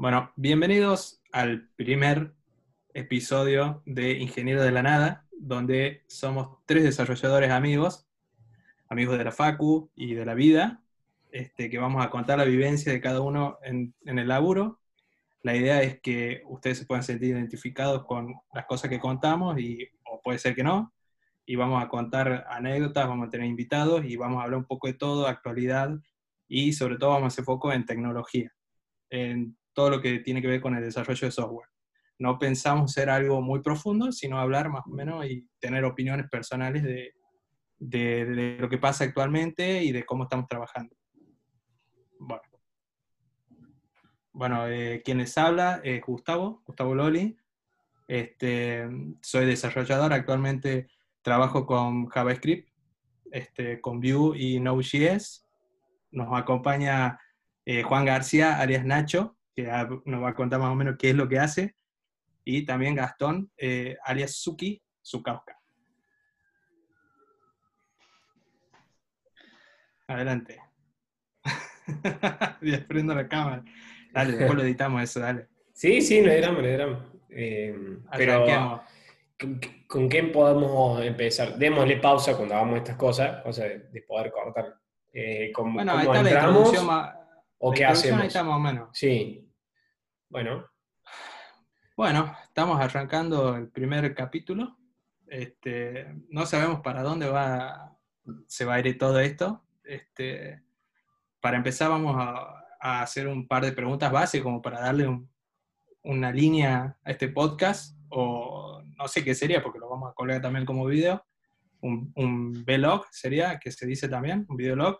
Bueno, bienvenidos al primer episodio de Ingeniero de la Nada, donde somos tres desarrolladores amigos, amigos de la Facu y de la vida, este, que vamos a contar la vivencia de cada uno en, el laburo. La idea es que ustedes se puedan sentir identificados con las cosas que contamos, y, o puede ser que no, y vamos a contar anécdotas, vamos a tener invitados y vamos a hablar un poco de todo, actualidad, y sobre todo vamos a hacer foco en tecnología, todo lo que tiene que ver con el desarrollo de software. No pensamos ser algo muy profundo, sino hablar más o menos y tener opiniones personales de, de, de lo que pasa actualmente y de cómo estamos trabajando. Bueno, bueno eh, quien les habla es Gustavo, Gustavo Loli. Este, soy desarrollador, actualmente trabajo con JavaScript, este, con Vue y Node.js. Nos acompaña eh, Juan García, alias Nacho, que nos va a contar más o menos qué es lo que hace. Y también Gastón, eh, alias Suki, Sukauska. Adelante. ya prendo la cámara. Dale, después lo editamos eso, dale. Sí, sí, no hay drama, no hay drama. Eh, pero. ¿con, qué podemos empezar? Démosle pausa cuando hagamos estas cosas, cosa de, de poder cortar. Eh, ¿cómo, Bueno, ahí está la entramos introducción más- o qué hacemos? Ahí está más o menos. Sí. Bueno, Bueno, estamos arrancando el primer capítulo. Este, no sabemos para dónde va, se va a ir todo esto. Este, para empezar, vamos a, a hacer un par de preguntas base como para darle un- una línea a este podcast, o no sé qué sería, porque lo vamos a colgar también como video. Un, un vlog sería, que se dice también, un videolog.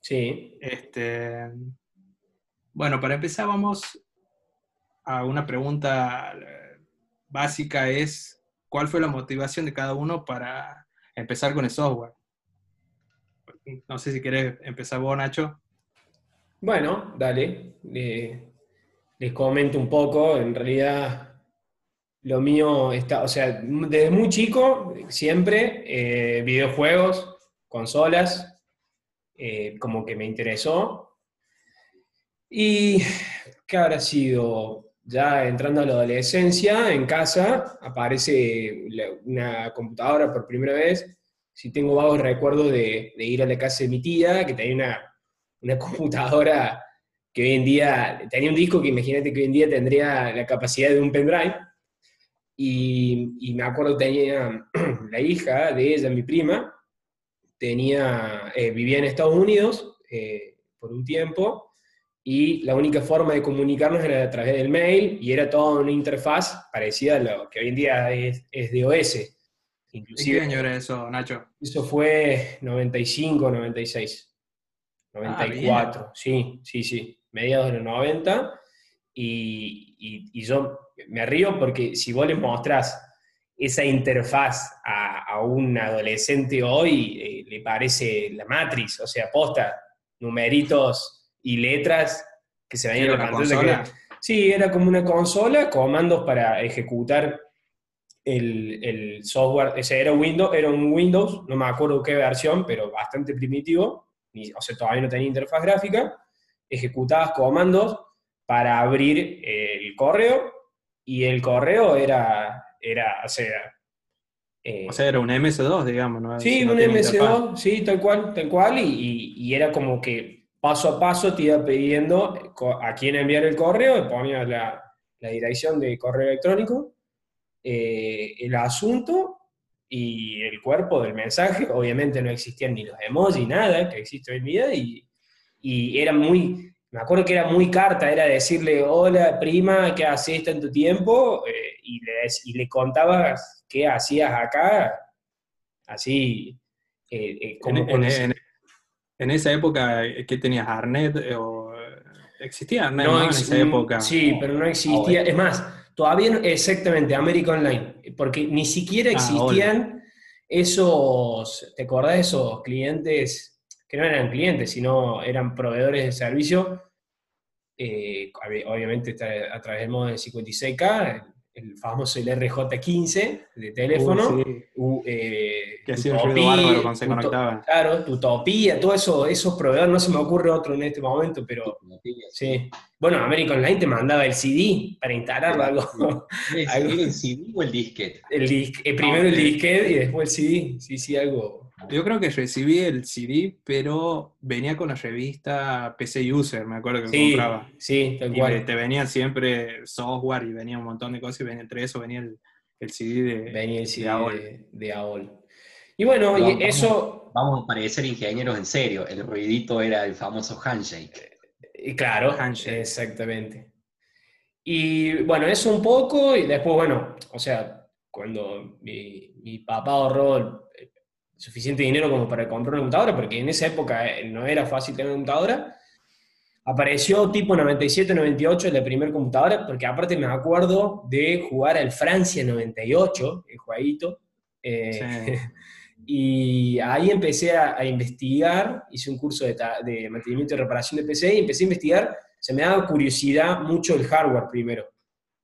sí. Este, bueno, para empezar vamos a una pregunta eh, básica, es ¿cuál fue la motivación de cada uno para empezar con el software? No sé si querés empezar vos, Nacho. Bueno, dale. Le- les comento un poco. En realidad, lo mío está, o sea, desde muy chico, siempre, eh, videojuegos, consolas, eh, como que me interesó. Y, ¿qué habrá sido? Ya entrando a la adolescencia, en casa, aparece una computadora por primera vez. Si tengo vagos recuerdos de, de ir a la casa de mi tía, que tenía una, una computadora que hoy en día, tenía un disco que imagínate que hoy en día tendría la capacidad de un pendrive. Y, y me acuerdo tenía la hija de ella, mi prima, tenía, eh, vivía en Estados Unidos eh, por un tiempo, y la única forma de comunicarnos era a través del mail, y era toda una interfaz parecida a lo que hoy en día es, es de OS. ¿De qué Inclusive, año era eso, Nacho? eso fue 95, 96, Ah, 94, sí, sí, sí, mediados de los 90. Y, y- y yo me río porque si vos le mostrás esa interfaz a, a un adolescente hoy, eh, le parece la Matrix, o sea, posta, numeritos y letras que se ven en ¿Era la pantalla. consola? que- Sí, era como una consola, comandos para ejecutar el, el software, ese era Windows, era un Windows, no me acuerdo qué versión, pero bastante primitivo, ni- o sea, todavía no tenía interfaz gráfica, ejecutabas comandos para abrir el correo, y el correo era, era o sea... eh, O sea, era un MS2, digamos, ¿no? Sí, Si no un tiene interfaz. MS2, sí, tal cual, tal cual, y, y- y era como que paso a paso te iba pidiendo a quién enviar el correo, ponía la, la dirección de correo electrónico, eh, el asunto y el cuerpo del mensaje. Obviamente no existían ni los emojis, nada que existe hoy en día, y, y era muy, me acuerdo que era muy carta, era decirle, hola prima, ¿qué haces tanto tiempo? Eh, y, le, dec- y le contabas qué hacías acá, así, eh, como En, con- en- en- en esa época, ¿qué tenías? ¿Arnet? eh, O, ¿Existía Arnet No no, en esa época? Sí, pero no existía. Es más, todavía no, exactamente, América Online, porque ni siquiera Ah, existían esos, ¿te acordás de esos clientes que no eran clientes, sino eran proveedores de servicio? Eh, ob- obviamente está a través del modo de 56K, el, el famoso el RJ15 de teléfono. Uh, sí. u- eh, Que hacía un Utopía, ruido bárbaro cuando se conectaban. Claro, Utopía, todo eso, esos proveedores, no se me ocurre otro en este momento, pero Sí, Bueno, América Online te mandaba el CD para instalarlo, algo. ¿El, algo- el CD o el disquete? El dis- eh, primero el ok. disquete y después el CD. Sí, sí, algo. Yo creo que recibí el CD, pero venía con la revista PC User, me acuerdo que Sí, compraba. sí, tal Y cual. te venían siempre software y venía un montón de cosas y venía entre eso venía el, el CD de... Venía el CD de AOL. de, de AOL. Y bueno, Vamos, y vamos. eso, Vamos a parecer ingenieros en serio. El ruidito era el famoso handshake. Y claro, Handshake. exactamente. Y bueno, eso un poco, y después, bueno, o sea, cuando mi, mi papá ahorró eh, suficiente dinero como para comprar una computadora, porque en esa época eh, no era fácil tener una computadora, apareció tipo 97, 98 la primera computadora, porque aparte me acuerdo de jugar al Francia 98, el jueguito. eh, Sí. Y ahí empecé a, a investigar, hice un curso de, de mantenimiento y reparación de PC y empecé a investigar, se me daba curiosidad mucho el hardware primero.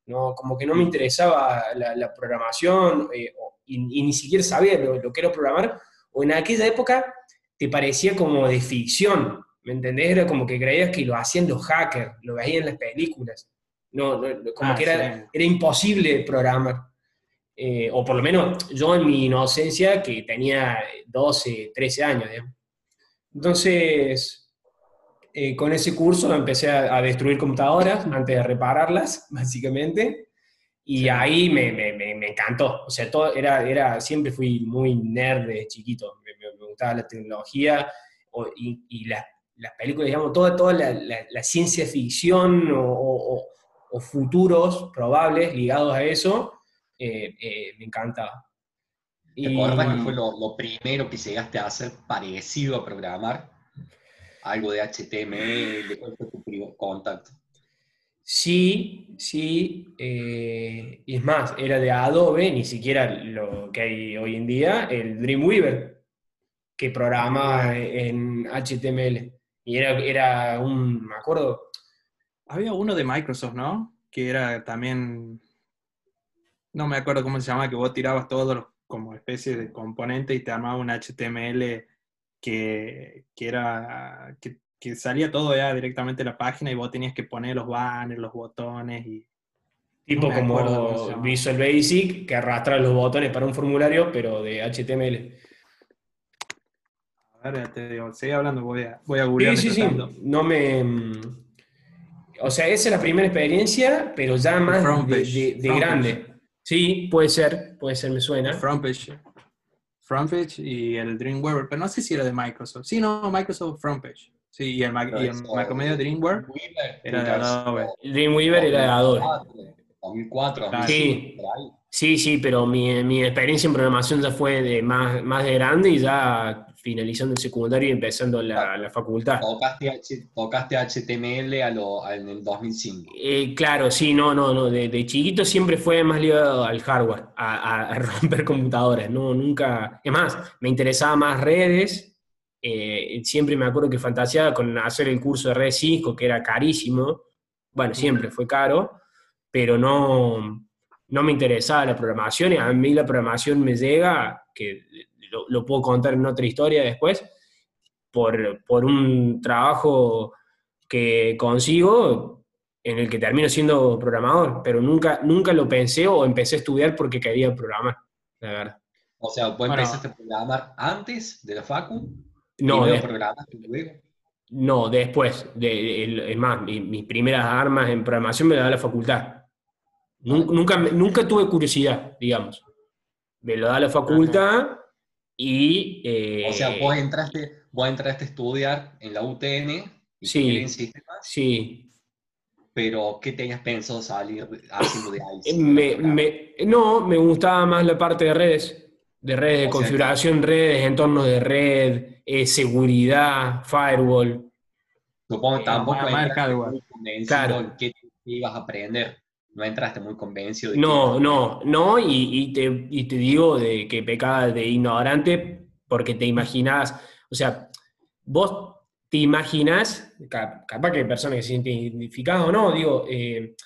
No, como que no me interesaba la, la programación eh, y, y ni siquiera sabía lo, lo que era programar, o en aquella época te parecía como de ficción, ¿me entendés? Era como que creías que lo hacían los hackers, lo veían en las películas. No, no, no, como Ah, que era, sí. era imposible programar. Eh, o por lo menos yo en mi inocencia, que tenía 12, 13 años. digamos. Entonces, eh, con ese curso empecé a, a destruir computadoras antes de repararlas, básicamente. Y Sí. ahí me, me- me- me encantó. O sea, todo era, era, siempre fui muy nerd de chiquito. Me, gustaba la tecnología o- y, y la- las películas, digamos, toda, toda la, la- la ciencia ficción o- o- o futuros probables ligados a eso, eh, eh, me encantaba. ¿Te Y- acuerdas que fue lo, lo primero que llegaste a hacer parecido a programar? Algo de HTML, ¿cuál fue tu primer contacto? Sí, sí, eh, y es más, era de Adobe, ni siquiera lo que hay hoy en día, el Dreamweaver, que programa en HTML. Y era, era un, me acuerdo, Había uno de Microsoft, ¿no? Que era también... No me acuerdo cómo se llama, que vos tirabas todos los como especie de componentes y te armaba un HTML que, que era... Que, que salía todo ya directamente de la página y vos tenías que poner los banners, los botones y... tipo No como. Visual Basic, que arrastra los botones para un formulario, pero de HTML. A ver, ya te digo, sigue hablando, voy a, voy a Sí, sí, sí, no me... mm, O sea, esa es la primera experiencia, pero ya más de, grande. Sí, puede ser, puede ser, me suena. Frontpage. Frontpage y el Dreamweaver, pero no sé si era de Microsoft. Sí, no, Microsoft Frontpage. Sí, y el, Mac- y el Eso, Macromedia Dreamweaver Dreamweaver, era de Windows, Adobe. El Dreamweaver era de Adobe. 2004, Claro. 2005, por ahí. Sí, sí, pero mi, mi experiencia en programación ya fue de más, más de grande y ya finalizando el secundario y empezando la, la facultad. Tocaste, tocaste HTML a lo, en el 2005. Eh, claro, sí, no, no, no. De, de chiquito siempre fue más ligado al hardware, a, a- romper computadoras. No, nunca. Es más, me interesaba más redes. eh, siempre me acuerdo que fantaseaba con hacer el curso de redes Cisco, que era carísimo. Bueno, siempre fue caro, pero no, no me interesaba la programación. Y a mí la programación me llega, que lo, lo puedo contar en otra historia después, por, por un trabajo que consigo en el que termino siendo programador, pero nunca, nunca lo pensé o empecé a estudiar porque quería programar, la verdad. O sea, vos Bueno. empezaste a programar antes de la Facu, No, de- programaste luego. no después. De, el- es más, mi- mis primeras armas en programación me las da la facultad. Nun- Nunca, me- nunca tuve curiosidad, digamos. Me lo da la facultad y... eh, O sea, vos entraste, vos entraste a estudiar en la UTN, Sí. ingeniería en sistemas, Sí, pero ¿qué tenías pensado salir haciendo de ahí? Eh, Me- me- no, me gustaba más la parte de redes, de redes de O sea, configuración, redes, entornos de red, eh, seguridad, firewall. Supongo que eh, tampoco entraste hardware. muy convencido Claro. en qué ibas a aprender. No entraste muy convencido de No, que- no, no, y, y te, y te digo de que pecaba de ignorante porque te imaginás, o sea, vos te imaginás, ca- capaz que hay personas que se sienten identificadas o no, digo, eh,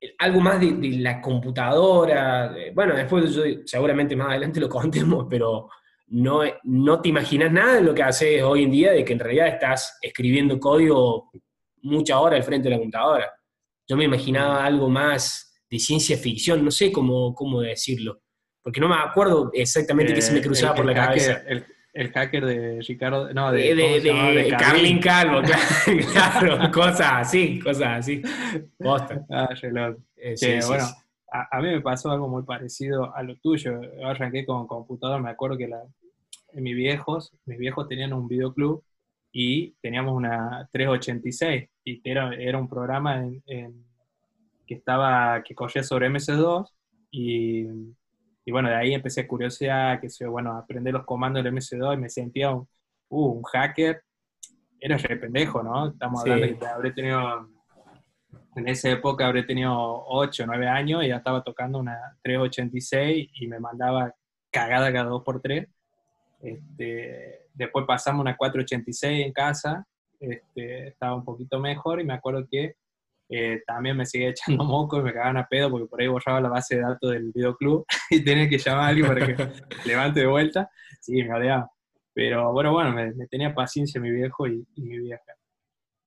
eh, algo más de, de la computadora, bueno, después yo seguramente más adelante lo contemos, pero no, no te imaginas nada de lo que haces hoy en día, de que en realidad estás escribiendo código muchas horas al frente de la computadora. Yo me imaginaba algo más de ciencia ficción, no sé cómo, cómo decirlo, porque no me acuerdo exactamente qué se me Eh, cruzaba el- por la hacker- cabeza. El, el hacker de Ricardo, no, De, de, de, de Carlin. Calvo, claro, claro, cosas así, cosas así. Posta. Ah. Eh, sí, sí, bueno, sí. a, a mí me pasó algo muy parecido a lo tuyo. Yo arranqué con computador, me acuerdo que la, en mis viejos, mis viejos tenían un videoclub y teníamos una 386 y era, era un programa en, en- que estaba que corría sobre MS2 y, y bueno, de ahí empecé a curiosear, que sé, bueno, aprender los comandos del MS2 y me sentía un, uh, un hacker. Era re pendejo, ¿no? Estamos Sí. hablando que habré tenido en esa época habré tenido 8 o 9 años y ya estaba tocando una 386 y me mandaba cagada cada 2x3. Este, después pasamos una 486 en casa, este, estaba un poquito mejor y me acuerdo que eh, también me seguía echando moco y me cagaban a pedo porque por ahí borraba la base de datos del videoclub y tenía que llamar a alguien para que levante de vuelta. Sí, me odiaba. Pero bueno, bueno, me, me tenía paciencia mi viejo y, y mi vieja.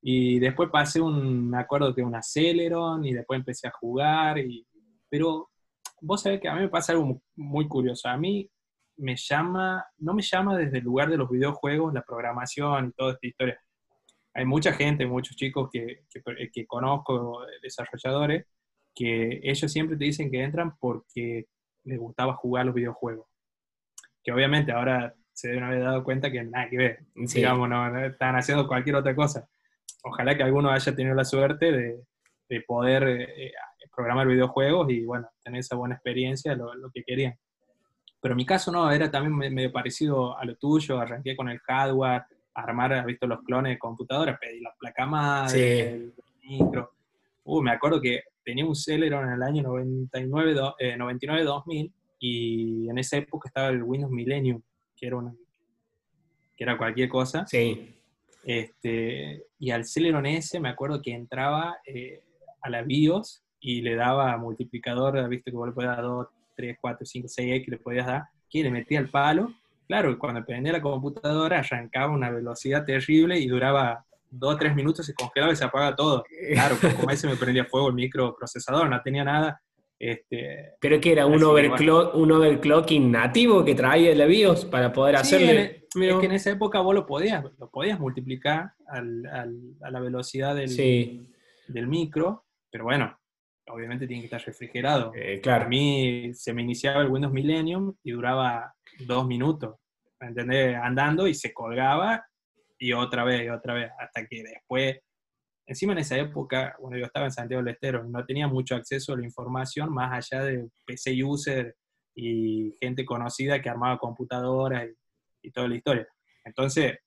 Y después pasé un, me acuerdo que un Aceleron y después empecé a jugar. Y, pero vos sabés que a mí me pasa algo mu- muy curioso. A mí me llama, no me llama desde el lugar de los videojuegos, la programación y toda esta historia. Hay mucha gente, muchos chicos que, que, que conozco, desarrolladores, que ellos siempre te dicen que entran porque les gustaba jugar los videojuegos. Que obviamente ahora se deben haber dado cuenta que nada que ver. Sí. Digamos, no, no están haciendo cualquier otra cosa. Ojalá que alguno haya tenido la suerte de, de poder eh, eh, programar videojuegos y, bueno, tener esa buena experiencia, lo, lo que querían. Pero en mi caso no, era también me- medio parecido a lo tuyo, arranqué con el hardware, armar, has visto los clones de computadora, pedí la placa madre, Sí. el micro. Uh, me acuerdo que tenía un Celeron en el año 99, do- eh, 99-2000 y en esa época estaba el Windows Millennium, que era, una, que era cualquier cosa. Sí, Este, y al Celeron S me acuerdo que entraba eh, a la BIOS y le daba multiplicador, viste que vos le podías dar 2, 3, 4, 5, 6X, le podías dar, que le metía el palo. Claro, cuando prendía la computadora arrancaba a una velocidad terrible y duraba 2 o 3 minutos, se congelaba y se apagaba todo. Claro, pues como ese me prendía fuego el microprocesador, no tenía nada. Este, Creo que era un, overclock, un overclocking nativo que traía la BIOS para poder Sí, hacerle. en- es que en esa época vos lo podías, lo podías multiplicar al- al- a la velocidad del, Sí, del micro, pero bueno, obviamente tiene que estar refrigerado. eh, A claro. mí se me iniciaba el Windows Millennium y duraba dos minutos, ¿me entendés? Andando y se colgaba y otra vez, y otra vez, hasta que después, encima en esa época, bueno, yo estaba en Santiago del Estero, no tenía mucho acceso a la información más allá de PC user y gente conocida que armaba computadoras y, y toda la historia. Entonces,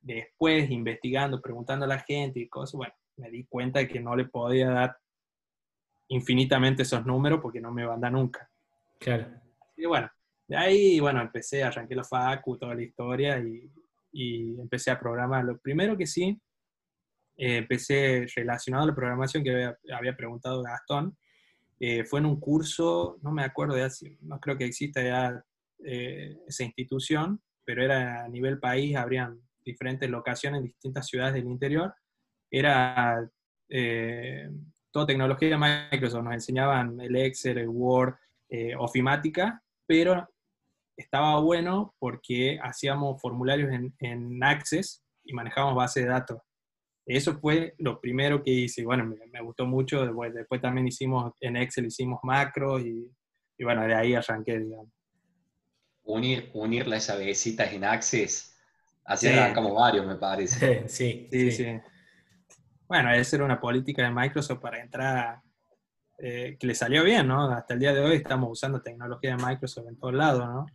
después investigando, preguntando a la gente y cosas, bueno, me di cuenta de que no le podía dar infinitamente esos números porque no me van a dar nunca. claro. Y bueno, de ahí, bueno, empecé, arranqué la facu, toda la historia y, y empecé a programar. Lo primero que sí, eh, empecé relacionado a la programación que había, había preguntado Gastón, eh, fue en un curso, no me acuerdo ya, si- no creo que exista ya eh, esa institución, pero era a nivel país, habrían diferentes locaciones en distintas ciudades del interior. Era eh, toda tecnología de Microsoft, nos enseñaban el Excel, el Word, eh, ofimática, pero estaba bueno porque hacíamos formularios en, en Access y manejábamos base de datos. Eso fue lo primero que hice. Bueno, me, me gustó mucho. Después, después también hicimos en Excel, hicimos macros y, y bueno, de ahí arranqué, digamos. Unir, unir las llavecitas en Access, así Sí. arrancamos varios, me parece. sí, Sí, sí. Bueno, esa era una política de Microsoft para entrar, eh, que le salió bien, ¿no? Hasta el día de hoy estamos usando tecnología de Microsoft en todos lados, ¿no?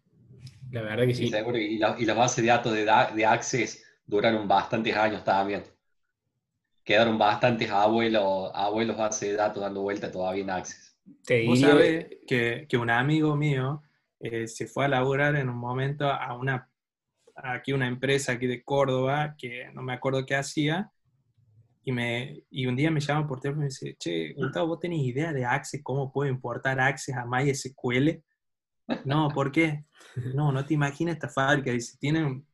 La verdad que Sí, sí. seguro. Y, la- y las bases de datos de, de Access duraron bastantes años también. Quedaron bastantes abuelos, abuelos bases de datos dando vuelta todavía en Access. Te Vos sabés que, que un amigo mío eh, se fue a laburar en un momento a una, aquí una empresa aquí de Córdoba, que no me acuerdo qué hacía, y, me, y un día me llama por teléfono y me dice, che, Gustavo, ¿vos tenés idea de Access, cómo puedo importar Access a MySQL? No, ¿por qué? No, no te imaginas esta fábrica, dice, tiene, un-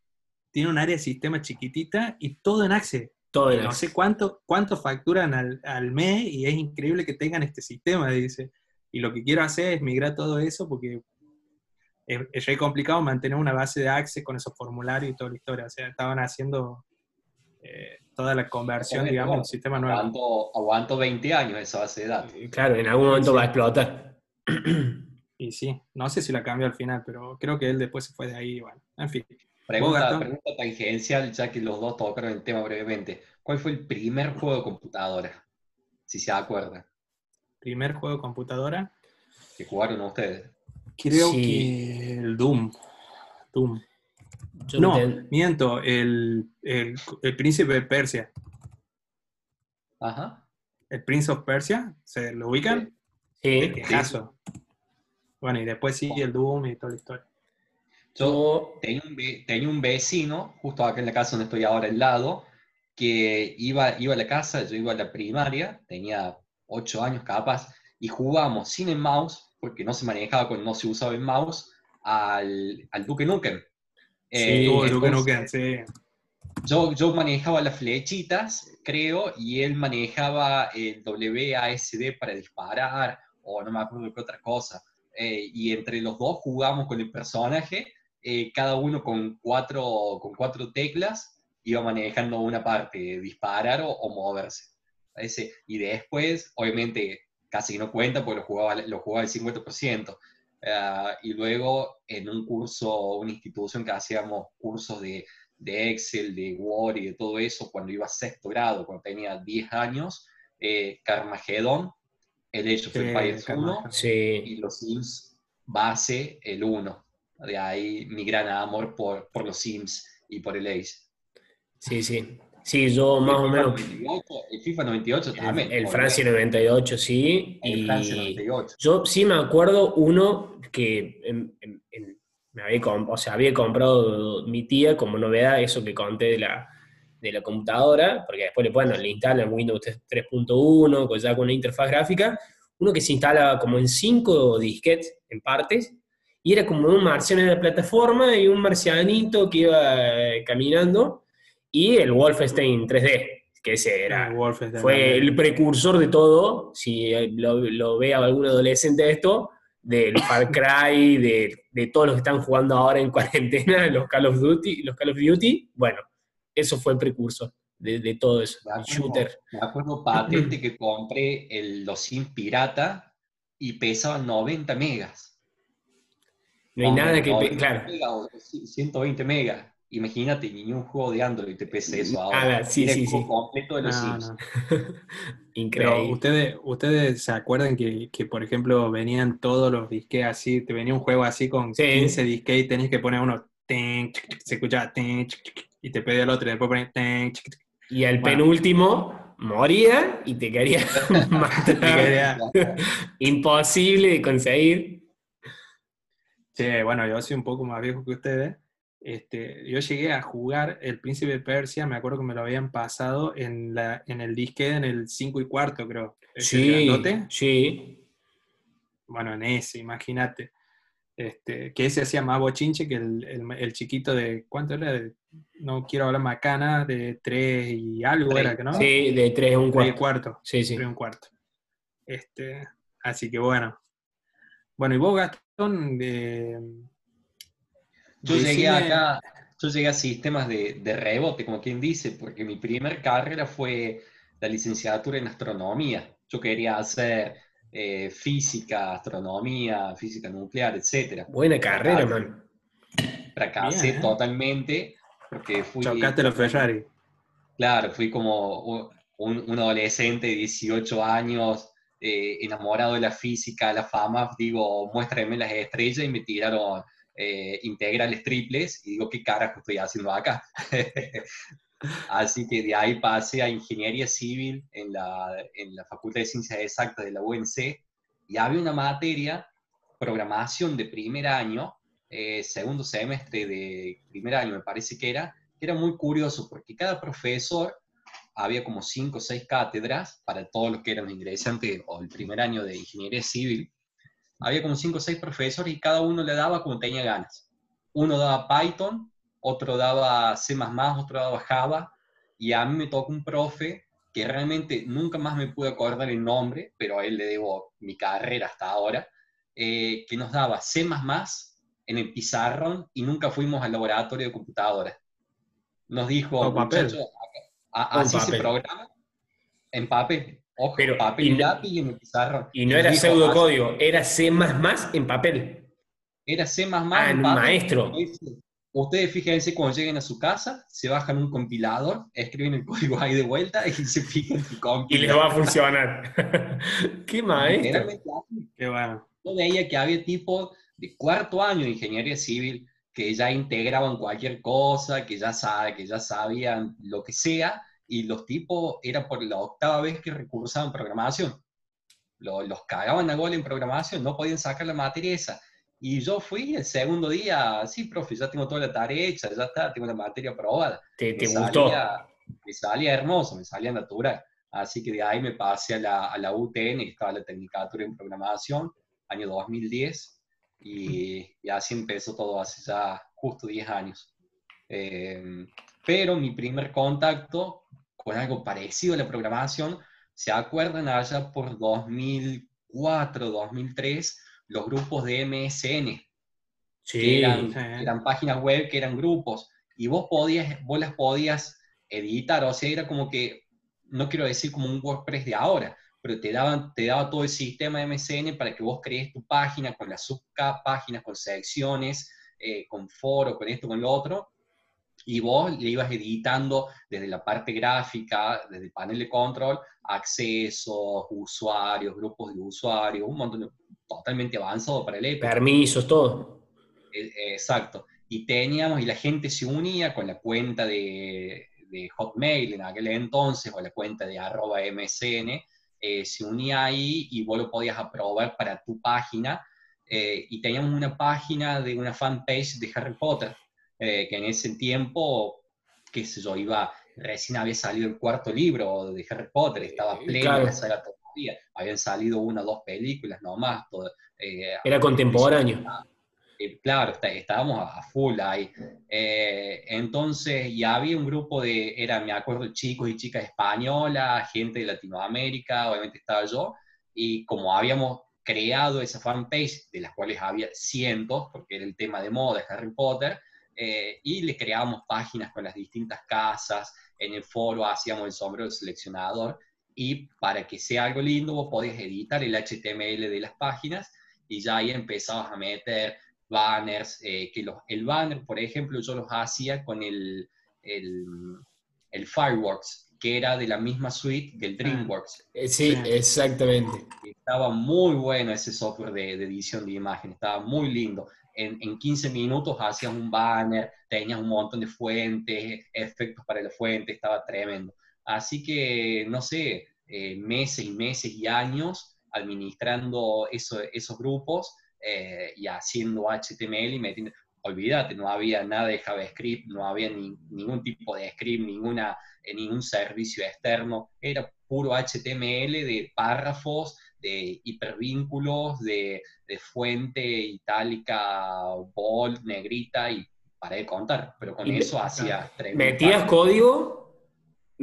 tiene un área de sistema chiquitita y todo en Access. Todo en no Access. sé cuánto, cuánto facturan al, al mes y es increíble que tengan este sistema, dice. Y lo que quiero hacer es migrar todo eso porque es, es re complicado mantener una base de Access con esos formularios y toda la historia. O sea, estaban haciendo eh, toda la conversión, digamos, bueno, del sistema nuevo. Aguanto, aguanto 20 años esa base de datos. Claro, en algún momento Sí. va a explotar. Y sí, no sé si la cambió al final, pero creo que él después se fue de ahí. Bueno, en fin. Pregunta, tangencial, ya que los dos tocaron el tema brevemente. ¿Cuál fue el primer juego de computadora? Si se acuerdan, Primer juego de computadora. que jugaron ustedes. Creo Sí. que el Doom. Doom. Yo No, miento, el, el, el príncipe de Persia. Ajá. El Prince of Persia, ¿se lo ubican? Sí. Qué quejazo. Bueno, y después sí el Doom y toda la historia. Yo tenía un, ve- tenía un vecino, justo acá en la casa donde estoy ahora al lado, que iba, iba a la casa, yo iba a la primaria, tenía 8 años capaz, y jugábamos sin el mouse, porque no se manejaba cuando no se usaba el mouse, al, al Duke Nukem. Eh, Tuvo el Duke Nukem, sí. Yo, yo manejaba las flechitas, creo, y él manejaba el WASD para disparar, o no me acuerdo qué otra cosa. Eh, y entre los dos jugamos con el personaje, eh, cada uno con cuatro, con cuatro teclas, iba manejando una parte, disparar o, moverse. Y después, obviamente, casi no cuenta porque lo jugaba, lo jugaba el 50%. Ah, y luego en un curso, una institución que hacíamos cursos de, de Excel, de Word y de todo eso, cuando iba a sexto grado, cuando tenía 10 años, eh, Carmageddon, el Age of Empires 1 Carmageddon. Sí. y los Sims base, el 1. De ahí mi gran amor por, por los Sims y por el Age. Sí, sí. Sí, yo más o menos. FIFA 98, el FIFA 98 también. El, el. Francia 98, sí. El y Francia 98. yo sí me acuerdo uno que en- en- en- me había, o sea, había comprado mi tía como novedad eso que conté de la, de la computadora, porque después le ponen, le instalan Windows 3.1, con- ya con una interfaz gráfica, uno que se instala como en cinco disquetes, en partes, y era como un marciano en la plataforma y un marcianito que iba eh, caminando, y el Wolfenstein 3D, que ese era, El fue el precursor de todo, si eh, lo, lo ve algún adolescente esto, del Far Cry, de, de todos los que están jugando ahora en cuarentena, los Call of Duty, los Call of Duty, bueno, eso fue el precursor de, de todo eso, Me el acuerdo- shooter. Me acuerdo patente que compré el, los Sims pirata y pesaban 90 megas. No hay nada que, pe- 90 claro, megas o 120 megas. Imagínate, ni un juego de Android te pesa eso ahora. Sí, sí, sí. completo de los No, Sims. no. Pero increíble. ustedes, ustedes se acuerdan que, que, por ejemplo, venían todos los disques así, te venía un juego así con Sí. 15 disques y tenías que poner uno, se escuchaba, y te pedía el otro, y después ponía, Y el Bueno. penúltimo moría y te quería matar. quería- Imposible de conseguir. Che, bueno, yo soy un poco más viejo que ustedes. Este, yo llegué a jugar el Príncipe de Persia, me acuerdo que me lo habían pasado en, la, en el disque en el 5 y cuarto, creo. Ese Sí, sí. Bueno, en ese, imagínate. Este, que ese hacía más bochinche que el, el- el chiquito de, ¿cuánto era? De- no quiero hablar macana, de 3 y algo Tres. era, que no? Sí, de 3 a un Tres y cuarto. cuarto. Sí, sí. Tres y un cuarto. Este, así que bueno. Bueno, y vos, Gastón, de, Yo llegué acá, yo llegué a sistemas de, de rebote, como quien dice, porque mi primer carrera fue la licenciatura en astronomía. Yo quería hacer eh, física, astronomía, física nuclear, etcétera. Buena carrera, Acá. man. Fracasé Bien, ¿eh? totalmente porque fui, chocaste los Ferrari. claro, fui como un adolescente de 18 años eh, enamorado de la física, la fama, digo, muéstrame las estrellas y me tiraron eh, integrales triples y digo, ¿qué carajo estoy haciendo acá? Así que de ahí pasé a ingeniería civil en la, en la Facultad de Ciencias Exactas de la UNC y había una materia, programación de primer año, eh, segundo semestre de primer año me parece que era, que era muy curioso porque cada profesor, había como cinco o seis cátedras para todos los que eran ingresantes o el primer año de ingeniería civil, había como cinco o seis profesores y cada uno le daba como tenía ganas. Uno daba Python, otro daba C++, otro daba Java, y a mí me tocó un profe que realmente nunca más me pude acordar el nombre, pero a él le debo mi carrera hasta ahora, eh, que nos daba C++ en el pizarrón y nunca fuimos al laboratorio de computadoras. Nos dijo, muchachos, así se programa en papel. Ojo, Pero, papel y no- lápiz y en el pizarrón. Y no nos era pseudocódigo, era C en papel. Era C++ Ah, en en papel. maestro. Dice, Ustedes fíjense cuando lleguen a su casa, se bajan un compilador, escriben el código ahí de vuelta y se fijan su Y compilador. les va a funcionar. ¡Qué maestro! Qué bueno. Yo veía que había tipos de cuarto año de ingeniería civil que ya integraban cualquier cosa, que ya, sabe, que ya sabían lo que sea, y los tipos era por la octava vez que recursaban programación. Lo- los cagaban a gol en programación, no podían sacar la materia esa. Y yo fui el segundo día, sí, profe, ya tengo toda la tarea hecha, ya está, tengo la materia aprobada. Te, te me gustó. Salía, me salía hermoso, me salía natural. Así que de ahí me pasé a la, a la UTN, estaba la Tecnicatura en Programación, año 2010, y, y así empezó todo hace ya justo 10 años. Eh, pero mi primer contacto con algo parecido a la programación, ¿se acuerdan allá por 2004, 2003, los grupos de MSN? que Sí. eran, sí. eran páginas web que eran grupos, y vos, podías, vos las podías editar, o sea, era como que, no quiero decir como un WordPress de ahora, pero te, daban, te daba todo el sistema de MSN para que vos crees tu página con las subpáginas, con secciones, eh, con foro, con esto, con lo otro, y vos le ibas editando desde la parte gráfica, desde el panel de control, accesos, usuarios, grupos de usuarios, un montón de, totalmente avanzado para el época. Permisos, todo. Eh, Exacto. Y teníamos, y la gente se unía con la cuenta de, de Hotmail en aquel entonces, o la cuenta de arroba MSN, eh, se unía ahí y vos lo podías aprobar para tu página. eh, y teníamos una página de una fanpage de Harry Potter, eh, que en ese tiempo, qué sé yo, iba, recién había salido el cuarto libro de Harry Potter, estaba pleno claro. la saga habían salido una o dos películas nomás, todo, eh, Era contemporáneo. eh, claro, está- estábamos a a full ahí. Eh, entonces, ya había un grupo de, era, me acuerdo, chicos y chicas españolas, gente de Latinoamérica, obviamente estaba yo, y como habíamos creado esa fanpage, de las cuales había cientos, porque era el tema de moda de Harry Potter, eh, y le creábamos páginas con las distintas casas, en el foro hacíamos el sombrero del seleccionador, y para que sea algo lindo, vos podías editar el HTML de las páginas, y ya ahí empezabas a meter banners, eh, que los, el banner, por ejemplo, yo los hacía con el, el, el Fireworks, que era de la misma suite del DreamWorks. Eh, Sí, Sí. exactamente. Estaba muy bueno ese software de, de edición de imagen, estaba muy lindo. En, en 15 minutos hacías un banner, tenías un montón de fuentes, efectos para la fuente, estaba tremendo. Así que, no sé, eh, meses y meses y años administrando eso- esos grupos eh, y haciendo HTML y metiendo... Olvídate, no había nada de JavaScript, no había ni- ningún tipo de script, ninguna, eh, ningún servicio externo, era puro HTML de párrafos, de hipervínculos, de, de fuente itálica, bold, negrita y para de contar, pero con Y eso hacía tremendo ¿Metías código?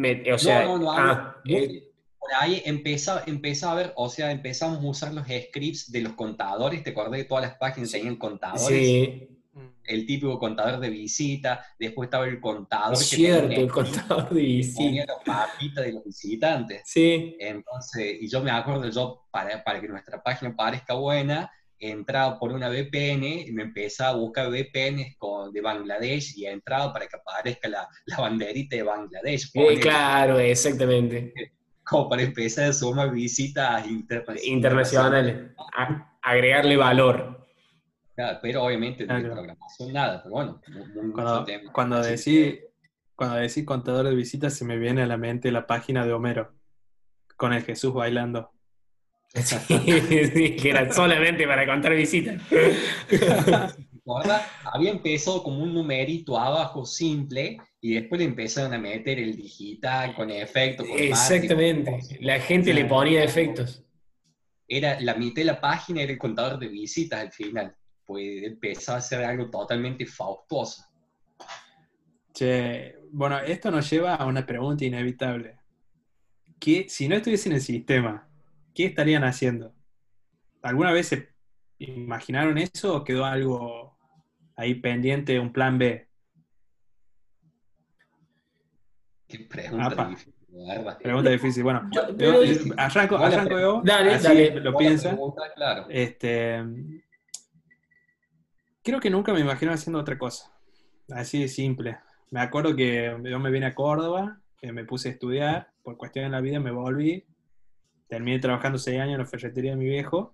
Me- o sea, no, no, no, ah, eh, por ahí empezaba, empezaba a ver, o sea, empezamos a usar los scripts de los contadores, te acordás que todas las páginas tenían contadores, sí, el típico contador de visita, después estaba el contador es que cierto, tenía el contador de visita. los mapitas de los visitantes. Sí, Entonces, y yo me acuerdo, yo para, para que nuestra página parezca buena, entraba por una VPN y me empezaba a buscar VPNs con, de Bangladesh y entraba para que aparezca la, la banderita de Bangladesh. eh, claro, exactamente. Como para empezar a sumar visitas interna- Internacionales. A- agregarle valor. Claro, pero obviamente de Claro. programación nada, pero bueno, mu- mu- Cuando, tema. cuando decís cuando decís contador de visitas, se me viene a la mente la página de Homero, con el Jesús bailando. Sí, sí, que era solamente para contar visitas. Había empezado como un numerito abajo simple y después le empezaron a meter el digital con efecto. con Exactamente. marketing. La gente le ponía efectos. Era, la mitad de la página era el contador de visitas al final. Pues empezaba a ser algo totalmente faustuoso. Che, bueno, esto nos lleva a una pregunta inevitable. ¿Qué, si no estuviese en el sistema, ¿qué estarían haciendo? ¿Alguna vez se imaginaron eso o quedó algo ahí pendiente, un plan B? Qué pregunta Apa. difícil, la. Pregunta difícil. Bueno, Yo- yo- arranco, Buena arranco yo, Dale, así dale. lo pregunta, claro. Este, creo que nunca me imagino haciendo otra cosa. Así de simple. Me acuerdo que yo me vine a Córdoba, que me puse a estudiar, por cuestión de la vida me volví, terminé trabajando seis años en la ferretería de mi viejo,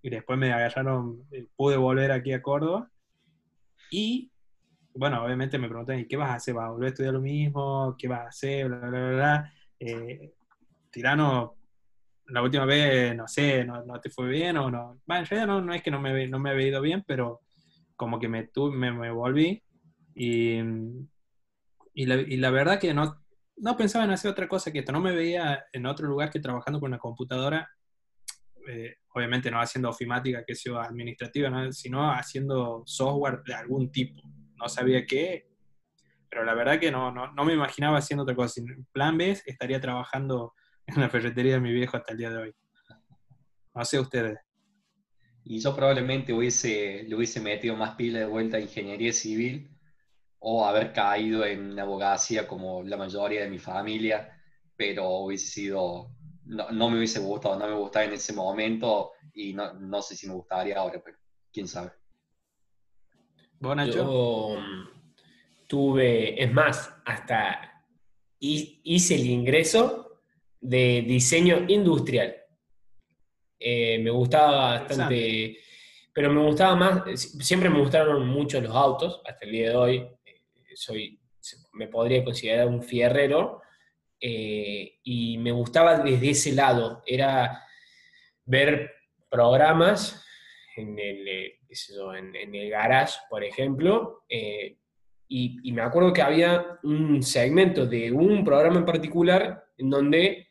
y después me agarraron, eh, pude volver aquí a Córdoba, y bueno, obviamente me preguntan, ¿y qué vas a hacer? ¿Vas a volver a estudiar lo mismo? ¿Qué vas a hacer? Bla, bla, bla, bla. Eh, Tirano, la última vez, no sé, no, no te fue bien o no. Bueno, en realidad no, no es que no me, no me había ido bien, pero como que me, tu- me, me volví y, y, la, y la verdad que no, no pensaba en hacer otra cosa que esto. No me veía en otro lugar que trabajando con una computadora, eh, obviamente no haciendo ofimática, que sea administrativa, ¿no? sino haciendo software de algún tipo. No sabía qué, pero la verdad que no, no, no me imaginaba haciendo otra cosa. En plan B estaría trabajando en la ferretería de mi viejo hasta el día de hoy. No sé ustedes. Y yo probablemente hubiese, le hubiese metido más pila de vuelta a ingeniería civil o haber caído en la abogacía como la mayoría de mi familia, pero hubiese sido, no, no me hubiese gustado, no me gustaba en ese momento y no, no sé si me gustaría ahora, pero quién sabe. ¿Vos, Nacho? Yo mm, tuve, es más, hasta hi- hice el ingreso de diseño industrial. Eh, me gustaba bastante, pero me gustaba más, siempre me gustaron mucho los autos, hasta el día de hoy. Soy, me podría considerar un fierrero, eh, y me gustaba desde ese lado, era ver programas en el, eh, en, en el garage, por ejemplo, eh, y, me acuerdo que había un segmento de un programa en particular en donde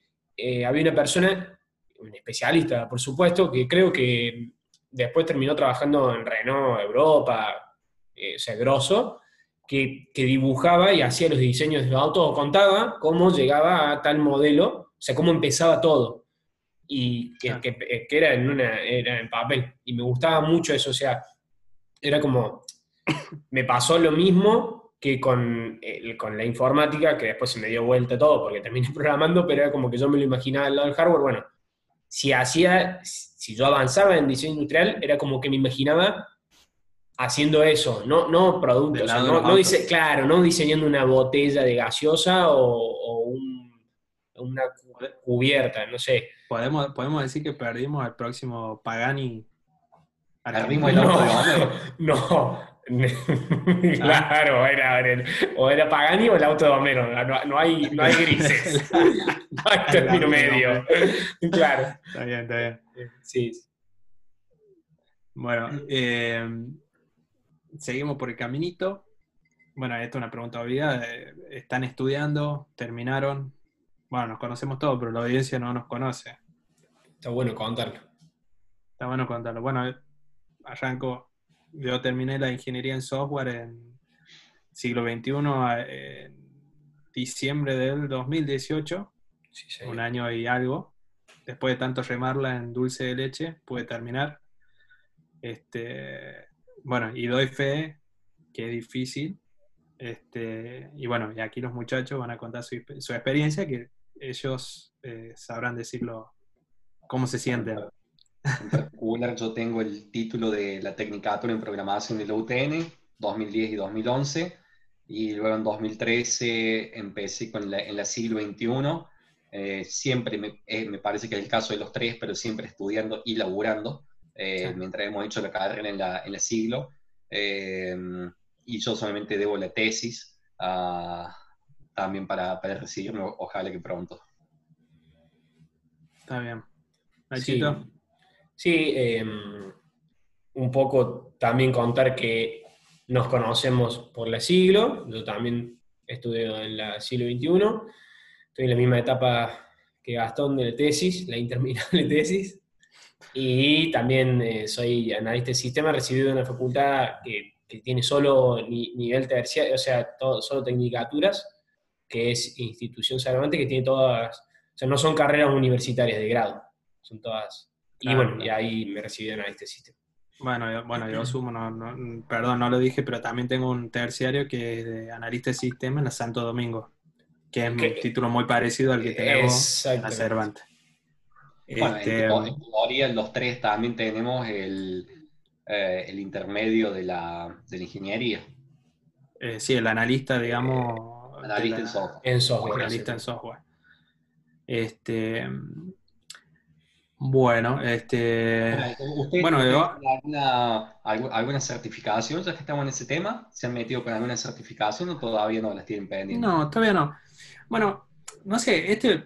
había una persona, un especialista, por supuesto, que creo que después terminó trabajando en Renault Europa, o sea, grosso, que, que dibujaba y hacía los diseños de los autos o contaba cómo llegaba a tal modelo, o sea, cómo empezaba todo y que, que- que era, en una, era en papel. Y me gustaba mucho eso, o sea, era como, me pasó lo mismo que con, el- con la informática, que después se me dio vuelta todo porque terminé programando, pero era como que yo me lo imaginaba al lado del hardware. Bueno, si hacía, si yo avanzaba en diseño industrial, era como que me imaginaba haciendo eso, no, no productos, o sea, no, no claro, no diseñando una botella de gaseosa o, o un- una cu- cubierta, no sé. ¿Podemos, podemos decir que perdimos al próximo Pagani. Perdimos el auto de Homero. No, claro, era, era- o era Pagani o el auto de Homero, no, no hay, no hay grises, no hay término medio. Claro, Está bien, está bien. sí. Bueno, eh, seguimos por el caminito. Bueno, esto es una pregunta obvia. eh, ¿Están estudiando? ¿Terminaron? Bueno, nos conocemos todos, pero la audiencia no nos conoce. Está bueno contarlo. Está bueno contarlo. Bueno, eh, arranco. Yo terminé la ingeniería en software en siglo XXI, eh, en diciembre del 2018, Sí, sí. un año y algo. Después de tanto remarla en dulce de leche, pude terminar. Este, bueno, y doy fe que es difícil. Este, y bueno, y aquí los muchachos van a contar su, su experiencia, que ellos eh, sabrán decirlo cómo se sienten. Yo tengo el título de la Tecnicatura en Programación de la UTN, 2010 y 2011, y luego en 2013 empecé con la, en la siglo XXI. Eh, siempre me, eh, me parece que es el caso de los tres, pero siempre estudiando y laburando, eh, Claro. mientras hemos hecho la carrera en la, en la siglo. Eh, y yo solamente debo la tesis ah, también para, para recibirme, ojalá que pronto. Está bien. Sí, Nachito, Sí, eh, un poco también contar que nos conocemos por la siglo, yo también estudio en la siglo XXI, estoy en la misma etapa que Gastón de la tesis, la interminable tesis, y también eh, soy analista de sistema recibido en una facultad que que tiene solo ni- nivel terciario, o sea, todo, solo tecnicaturas, que es institución Cervantes, que tiene todas, o sea, no son carreras universitarias de grado, son todas. y bueno, claro. y ahí me recibí en este sistema. Bueno, yo, bueno, yo sumo, no, no- perdón, no lo dije, pero también tengo un terciario que es de analista de sistema en la Santo Domingo, que es un título muy parecido al que tenemos en la. Cervantes. Bueno, en Este, teo- en teoría los tres también tenemos el, eh, el intermedio de la, de la ingeniería, eh, sí, el analista, digamos. de analista la- en software. En software. analista en software. Este, bueno, este, ¿Ustedes bueno, yo- alguna, algu- alguna certificación, ya que estamos en ese tema? ¿Se han metido con alguna certificación o todavía no las tienen pendientes? no, todavía no. Bueno, no sé, este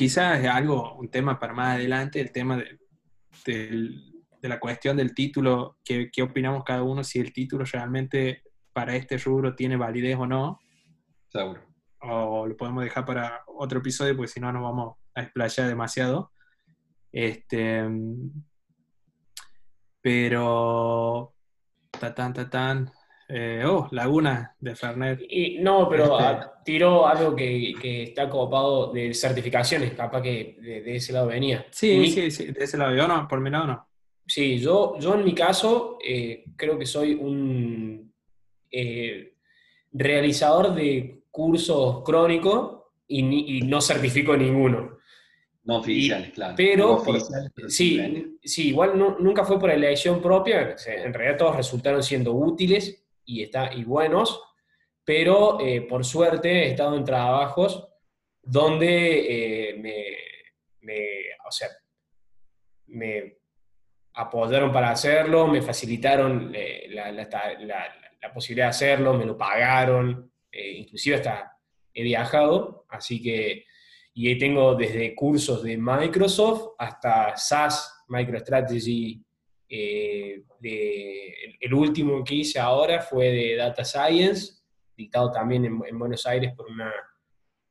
quizás es algo, un tema para más adelante, el tema de, la cuestión del título, qué, qué opinamos cada uno, si el título realmente para este rubro tiene validez o no, Seguro. o lo podemos dejar para otro episodio, porque si no nos vamos a explayar demasiado. Este, pero, tatán, tatán, eh, oh, Laguna de Fernet. Y, no, pero Este- tiró algo que, que está copado de certificaciones, capaz que de, de ese lado venía. Sí, Mi- sí, sí, de ese lado, yo no, por mi lado no. Sí, yo, yo en mi caso eh, creo que soy un eh, realizador de cursos crónicos y, ni- y no certifico ninguno. No oficiales, claro. pero No por- pero sí. Sí, sí, igual nu- nunca fue por elección propia, en realidad todos resultaron siendo útiles y, está, y buenos, pero eh, por suerte he estado en trabajos donde eh, me, me- o sea, me apoyaron para hacerlo, me facilitaron eh, la, la- la- posibilidad de hacerlo, me lo pagaron, inclusive hasta he viajado, así que y tengo desde cursos de Microsoft hasta SaaS, MicroStrategy. Eh, el, último que hice ahora fue de Data Science, dictado también en, en Buenos Aires por una,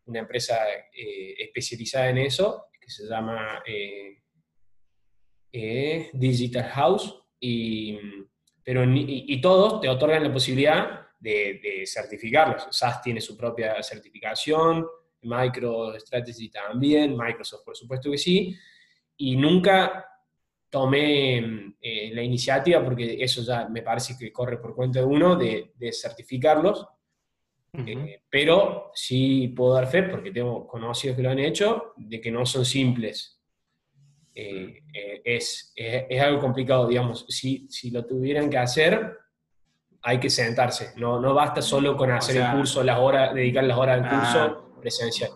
una empresa eh, especializada en eso, que se llama eh, Digital House. Y, pero y, todos te otorgan la posibilidad de, de certificarlos. SaaS tiene su propia certificación, MicroStrategy también, Microsoft por supuesto que sí, y nunca tomé eh, la iniciativa, porque eso ya me parece que corre por cuenta de uno, de, de certificarlos, eh, pero sí puedo dar fe, porque tengo conocidos que lo han hecho, de que no son simples. Eh, es, es- es algo complicado, digamos. Si, si lo tuvieran que hacer, hay que sentarse. No, no basta solo con hacer sea, el curso, las horas, dedicar las horas al ah, curso presencial.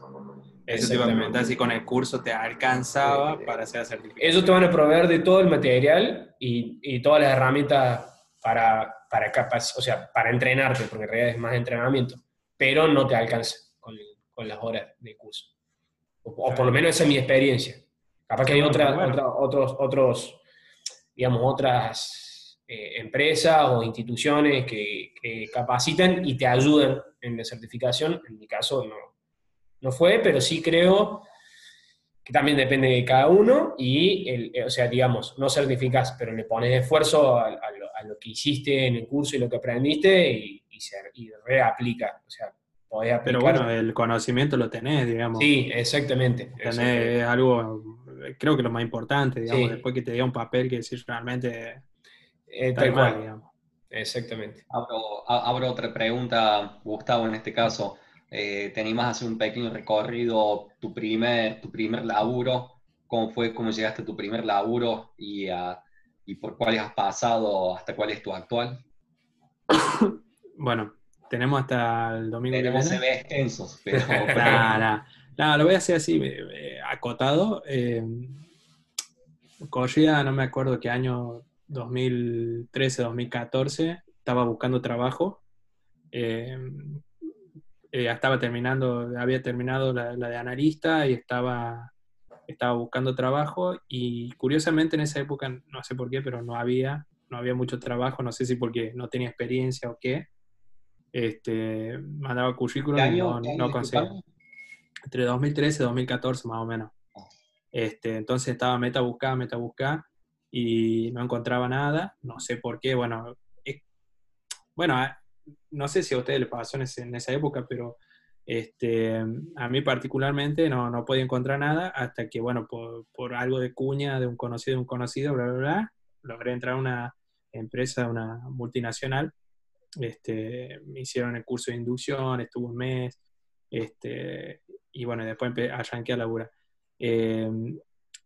Eso te iba a preguntar si con el curso te alcanzaba Eh, para hacer certificación. Ellos te van a proveer de todo el material y, y todas las herramientas para, para, capac- o sea, para entrenarte, porque en realidad es más entrenamiento, pero no te alcanza con, con las horas de curso. O, o por lo menos esa es mi experiencia. Capaz que hay otras, bueno. otra- otros, otros, digamos, otras eh, empresas o instituciones que, que capacitan y te ayudan en la certificación. En mi caso no, no fue, pero sí creo que también depende de cada uno y, el, o sea, digamos, no certificas, pero le pones esfuerzo a, a lo, a lo que hiciste en el curso y lo que aprendiste y, y se y reaplica. O sea, podés aplicar. Pero bueno, el conocimiento lo tenés, digamos. sí, exactamente. Tenés exactamente. algo, creo que lo más importante, digamos, Sí. después que te diga un papel que decís realmente Eh, está tal cual, digamos. exactamente. Abro otra pregunta, Gustavo, en este caso. Eh, te animás a hacer un pequeño recorrido, tu primer, tu primer laburo, cómo fue, cómo llegaste a tu primer laburo y, a- y por cuáles has pasado hasta cuál es tu actual. Bueno, tenemos hasta el domingo Tenemos viene. CV extensos, pero, Nah, nah. Nah, lo voy a hacer así, eh, eh, acotado. Eh, corría, no me acuerdo qué año, 2013, 2014, estaba buscando trabajo. Eh, eh, estaba terminando, había terminado la, la de analista y estaba, estaba buscando trabajo y curiosamente en esa época, no sé por qué, pero no había, no había mucho trabajo, no sé si porque no tenía experiencia o qué. Este, mandaba currículum ¿Qué y no, ¿Qué año, no conseguía entre 2013 y 2014 más o menos. Este, entonces estaba meta a buscar, meta a buscar y no encontraba nada, no sé por qué, bueno, es- bueno, no sé si a ustedes les pasó en, esa época, pero este, a mí particularmente no, no podía encontrar nada hasta que, bueno, por, por, algo de cuña de un conocido de un conocido, bla, bla, bla, logré entrar a una empresa, una multinacional. Este, me hicieron el curso de inducción, estuve un mes, este, y bueno, después arranqué a laburar. Eh,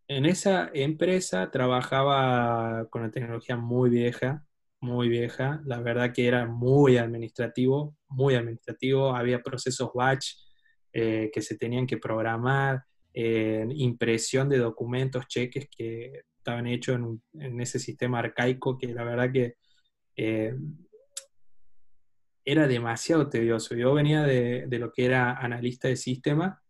en esa empresa trabajaba con una tecnología muy vieja, muy vieja. La verdad que era muy administrativo, muy administrativo. Había procesos batch eh, que se tenían que programar, impresión de documentos, cheques que estaban hechos en, ese sistema arcaico que la verdad que eh, era demasiado tedioso. Yo venía de, de, lo que era analista de sistema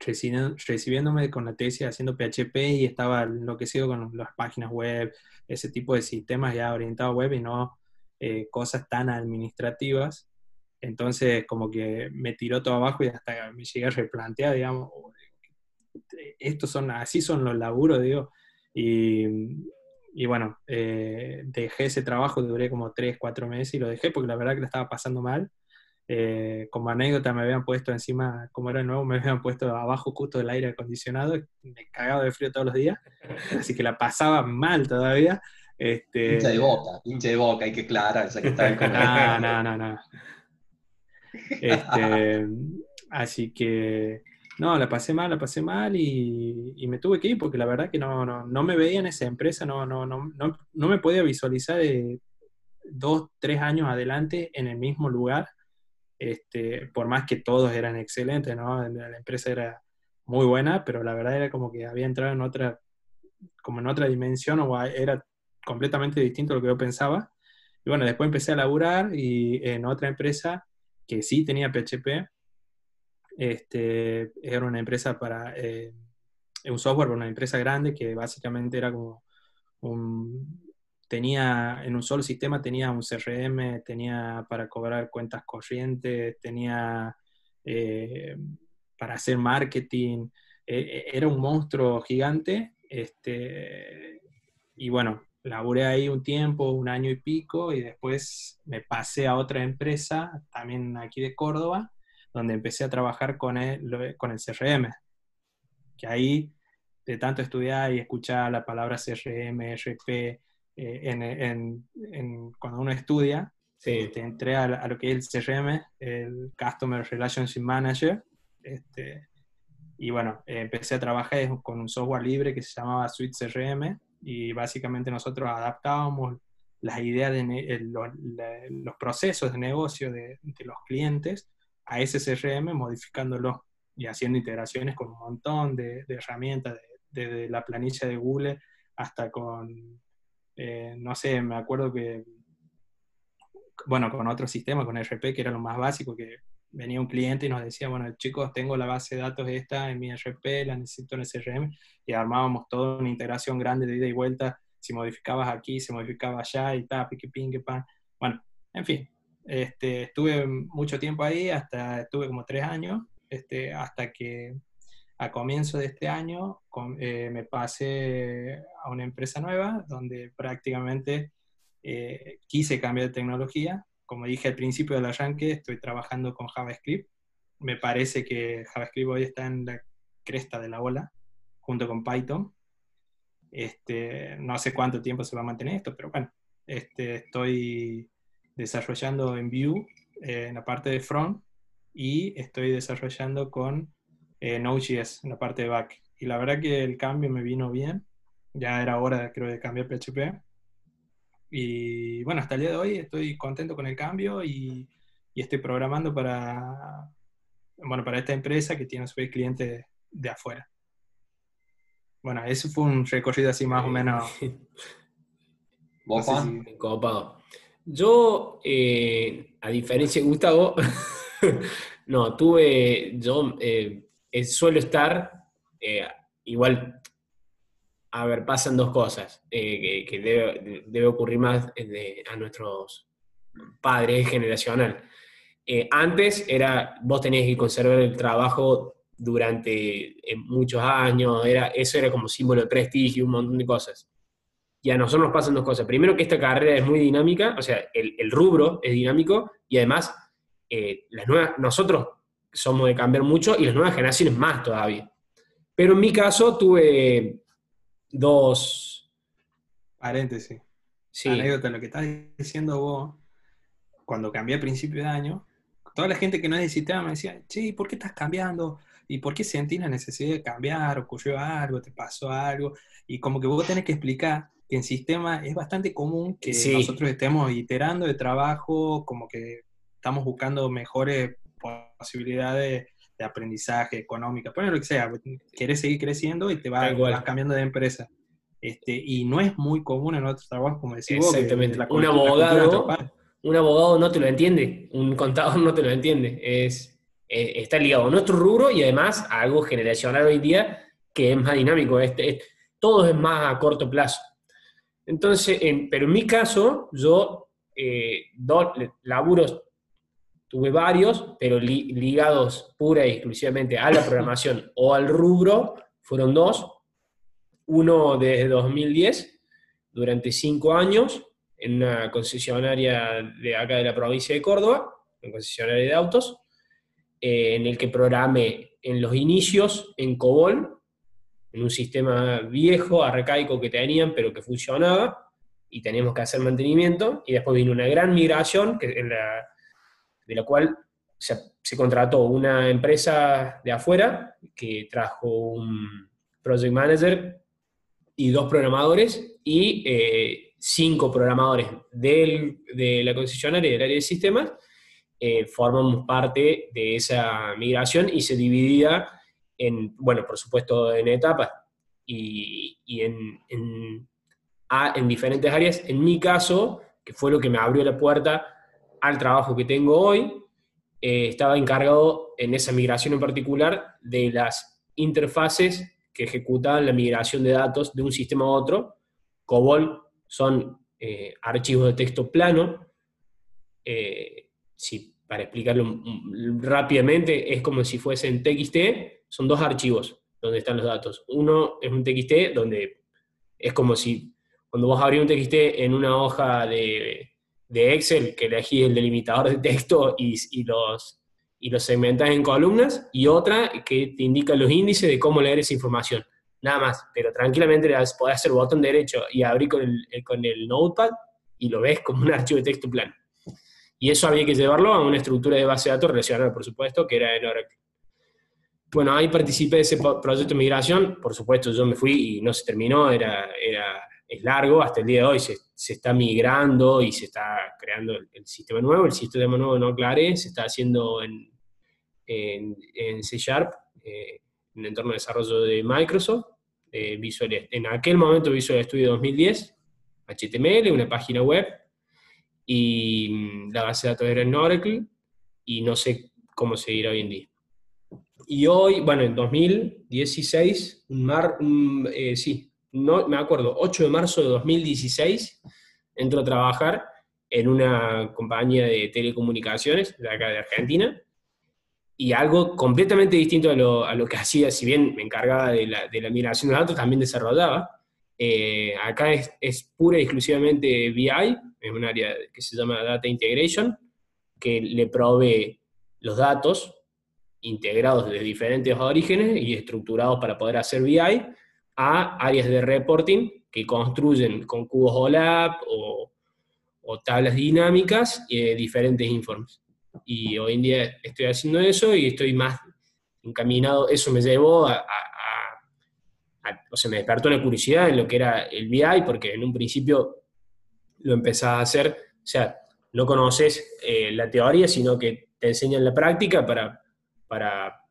recibiéndome con la tesis haciendo PHP y estaba enloquecido con las páginas web, ese tipo de sistemas ya orientados web y no eh, cosas tan administrativas. Entonces, como que me tiró todo abajo y hasta me llegué a replantear, digamos, estos son, así son los laburos, digo. Y, y bueno, eh, dejé ese trabajo, duré como 3, 4 meses y lo dejé porque la verdad que lo estaba pasando mal. Eh, como anécdota me habían puesto encima, como era nuevo, me habían puesto abajo justo del aire acondicionado, me cagaba de frío todos los días, así que la pasaba mal todavía. Este... Pinche de boca, pinche de boca, hay que aclarar, que está No, no, no, no. Este, así que, no, la pasé mal, la pasé mal y, y, me tuve que ir porque la verdad que no, no, no me veía en esa empresa, no, no, no, no, no me podía visualizar de dos, tres años adelante en el mismo lugar este, por más que todos eran excelentes, ¿no? La empresa era muy buena, pero la verdad era como que había entrado en otra, como en otra dimensión o era completamente distinto a lo que yo pensaba. Y bueno, después empecé a laburar y en otra empresa que sí tenía PHP, este, era una empresa para, eh, un software para una empresa grande que básicamente era como un, tenía en un solo sistema tenía un CRM, tenía para cobrar cuentas corrientes, tenía eh, para hacer marketing, e, e, era un monstruo gigante. Este, y bueno, laburé ahí un tiempo, un año y pico, y después me pasé a otra empresa, también aquí de Córdoba, donde empecé a trabajar con el, con el CRM. Que ahí, de tanto estudiar y escuchar la palabra CRM, RP, eh, en, cuando uno estudia, este, entré a, lo que es el CRM, el Customer Relationship Manager, este, y bueno, empecé a trabajar con un software libre que se llamaba Suite CRM, y básicamente nosotros adaptábamos las ideas de los, procesos de negocio de, los clientes a ese CRM, modificándolo y haciendo integraciones con un montón de, herramientas, desde la planilla de Google hasta con eh, no sé, me acuerdo que, bueno, con otro sistema, con RP, que era lo más básico, que venía un cliente y nos decía, bueno, chicos, tengo la base de datos esta en mi RP, la necesito en SRM, y armábamos toda una integración grande de ida y vuelta, si modificabas aquí, se modificaba allá, y tal, piqui, ping, pan. Bueno, en fin, este, estuve mucho tiempo ahí, hasta estuve como tres años, este, hasta que a comienzo de este año eh, me pasé a una empresa nueva donde prácticamente eh, quise cambiar de tecnología. Como dije al principio del arranque, estoy trabajando con JavaScript. Me parece que JavaScript hoy está en la cresta de la ola, junto con Python. Este, no sé cuánto tiempo se va a mantener esto, pero bueno, este, estoy desarrollando en Vue eh, en la parte de front y estoy desarrollando con eh, Node.js en la parte de back. Y la verdad que el cambio me vino bien. Ya era hora, creo, de cambiar PHP. Y bueno, hasta el día de hoy estoy contento con el cambio y, estoy programando para, bueno, para esta empresa que tiene a su vez clientes de afuera. Bueno, eso fue un recorrido así más o menos. ¿Vos, Yo, eh, a diferencia de Gustavo, no, tuve, yo eh, suelo estar, eh, igual, a ver, pasan dos cosas eh, que, debe, ocurrir más a nuestros padres generacional. Eh, antes era, vos tenías que conservar el trabajo durante muchos años, era, eso era como símbolo de prestigio, un montón de cosas. Y a nosotros nos pasan dos cosas. Primero, que esta carrera es muy dinámica, o sea, el, rubro es dinámico y además eh, las nuevas, nosotros somos de cambiar mucho y las nuevas generaciones más todavía. Pero en mi caso tuve dos... Paréntesis. Sí. Anécdota, lo que estás diciendo vos, cuando cambié a principio de año, toda la gente que no necesitaba me decía, che, ¿por qué estás cambiando? ¿Y por qué sentís la necesidad de cambiar? ¿Ocurrió algo? ¿Te pasó algo? Y como que vos tenés que explicar que en sistema es bastante común que nosotros estemos iterando de trabajo, como que estamos buscando mejores posibilidades de aprendizaje económica, poner lo que sea, quieres seguir creciendo y te vas, cambiando de empresa. Este, y no es muy común en otros trabajos, como decís vos. Exactamente. un, abogado, un abogado no te lo entiende, un contador no te lo entiende. Es, eh, está ligado a nuestro rubro y además a algo generacional hoy día que es más dinámico. Este, todo es más a corto plazo. Entonces, pero en mi caso, yo eh, dos laburos tuve varios, pero ligados pura y exclusivamente a la programación o al rubro, fueron dos. Uno desde 2010, durante cinco años, en una concesionaria de acá de la provincia de Córdoba, una concesionaria de autos, eh, en el que programé en los inicios en COBOL, en un sistema viejo, arcaico que tenían, pero que funcionaba, y teníamos que hacer mantenimiento, y después vino una gran migración, que de la cual se, contrató una empresa de afuera, que trajo un project manager y dos programadores, y eh, cinco programadores de la concesionaria y del área de sistemas, eh, formamos parte de esa migración y se dividía en, bueno, por supuesto, en etapas y, en, en, diferentes áreas. En mi caso, que fue lo que me abrió la puerta al trabajo que tengo hoy, eh, estaba encargado en esa migración en particular de las interfaces que ejecutaban la migración de datos de un sistema a otro. COBOL son eh, archivos de texto plano. Eh, para explicarlo rápidamente, es como si fuesen TXT, son dos archivos donde están los datos. Uno es un TXT donde es como si cuando vos abrís un TXT en una hoja de, Excel, que elegís el delimitador de texto y, los, y los segmentás en columnas, y otra que te indica los índices de cómo leer esa información. Nada más, pero tranquilamente podés hacer botón derecho y abrir con el, con el notepad y lo ves como un archivo de texto plano. Y eso había que llevarlo a una estructura de base de datos relacionada, por supuesto, que era en Oracle. Bueno, ahí participé de ese proyecto de migración, por supuesto yo me fui y no se terminó, era, era, es largo, hasta el día de hoy se está migrando y se está creando el, sistema nuevo, el sistema nuevo no aclaré, se está haciendo en, en, en C Sharp, eh, en el entorno de desarrollo de Microsoft, Visual, en aquel momento Visual Studio 2010, HTML, una página web, y mm, la base de datos era en Oracle, y no sé cómo seguirá hoy en día. Y hoy, bueno, en 2016, mar, eh, sí, no, me acuerdo, 8 de marzo de 2016, entro a trabajar en una compañía de telecomunicaciones de acá de Argentina, y algo completamente distinto a lo, a lo que hacía, si bien me encargaba de la, de la migración de datos, también desarrollaba. Eh, acá es, es, pura y exclusivamente BI, es un área que se llama Data Integration, que le provee los datos integrados de diferentes orígenes y estructurados para poder hacer BI a áreas de reporting que construyen con cubos OLAP o, tablas dinámicas y diferentes informes. Y hoy en día estoy haciendo eso y estoy más encaminado, eso me llevó a, o sea, me despertó la curiosidad en lo que era el BI, porque en un principio lo empezás a hacer, o sea, no conoces eh, la teoría, sino que te enseñan la práctica para para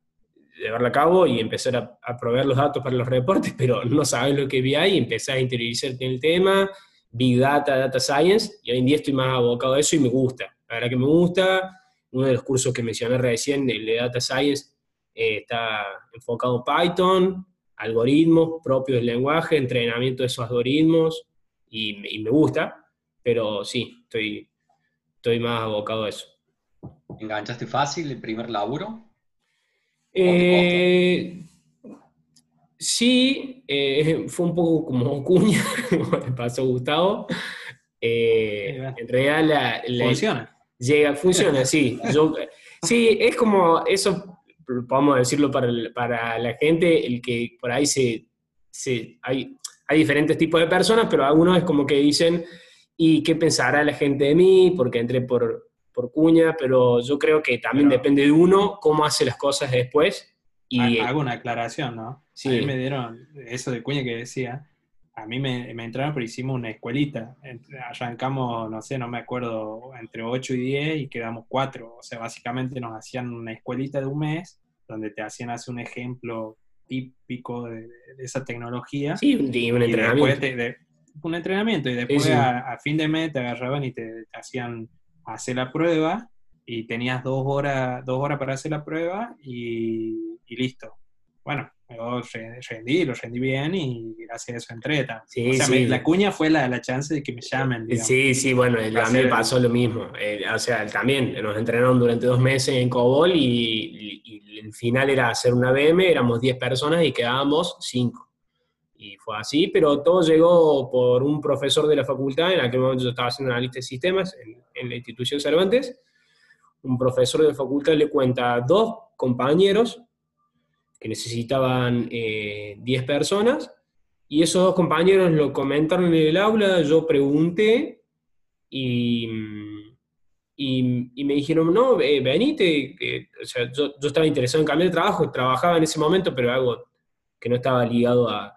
llevarla a cabo y empezar a, proveer los datos para los reportes, pero no sabes lo que vi ahí empezás a interiorizarte en el tema, Big Data, Data Science, y hoy en día estoy más abocado a eso y me gusta. La verdad que me gusta. Uno de los cursos que mencioné recién, el de Data Science, eh, está enfocado en Python, algoritmos propios del lenguaje, entrenamiento de esos algoritmos, y, y me gusta, pero sí, estoy, estoy más abocado a eso. ¿Enganchaste fácil el primer laburo? Eh, Sí, eh, fue un poco como cuña, como le pasó a Gustavo. Eh, en realidad la, Funciona. Llega, funciona, sí. sí, es como eso, podemos decirlo para, para la gente, el que por ahí se, se hay, hay diferentes tipos de personas, pero algunos es como que dicen, ¿y qué pensará la gente de mí? Porque entré por, por cuña, pero yo creo que también depende de uno cómo hace las cosas después. Y, hago una aclaración, ¿no? Sí. A mí me dieron eso de cuña que decía, a mí me, me entraron, pero hicimos una escuelita. Arrancamos, no sé, no me acuerdo, entre 8 y 10 y quedamos 4. O sea, básicamente nos hacían una escuelita de un mes donde te hacían hacer un ejemplo típico de, esa tecnología. Sí, un, entrenamiento. un entrenamiento. Y después A, fin de mes te agarraban y te, hacían hacer la prueba y tenías dos horas, dos horas para hacer la prueba y listo. Bueno, yo rendí, lo rendí bien y gracias a eso entré. Sí, o sea, la cuña fue la, la, chance de que me llamen. Sí, sí, bueno, a mí me pasó lo mismo. Eh, o sea, también nos entrenaron durante dos meses en Cobol y, el final era hacer una BM, éramos 10 personas y quedábamos 5. Y fue así, pero todo llegó por un profesor de la facultad, en aquel momento yo estaba haciendo analista de sistemas en, en la institución Cervantes. Un profesor de la facultad le cuenta a dos compañeros que necesitaban 10 eh, personas, y esos dos compañeros lo comentaron en el aula, yo pregunté y, y, me dijeron, no, eh, venite, o sea, yo, yo, estaba interesado en cambiar de trabajo, trabajaba en ese momento, pero algo que no estaba ligado a,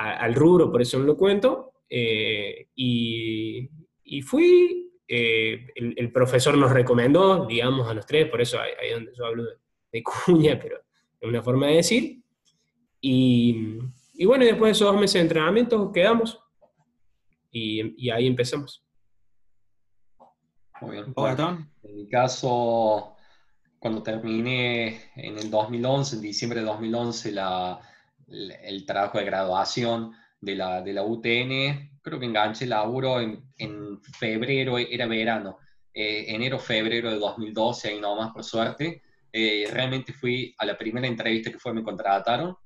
al rubro, por eso no lo cuento, eh, y, y, fui, el, profesor nos recomendó, digamos, a los tres, por eso ahí, es donde yo hablo de cuña, pero es una forma de decir. Y, y, bueno, después de esos dos meses de entrenamiento quedamos y, y ahí empezamos. Muy bien. en mi caso, cuando terminé en el 2011, en diciembre de 2011, la, el trabajo de graduación de la, de la UTN, creo que enganché laburo en, en febrero, era verano, eh, enero, febrero de 2012, ahí nomás por suerte. Eh, realmente fui a la primera entrevista que fue, me contrataron,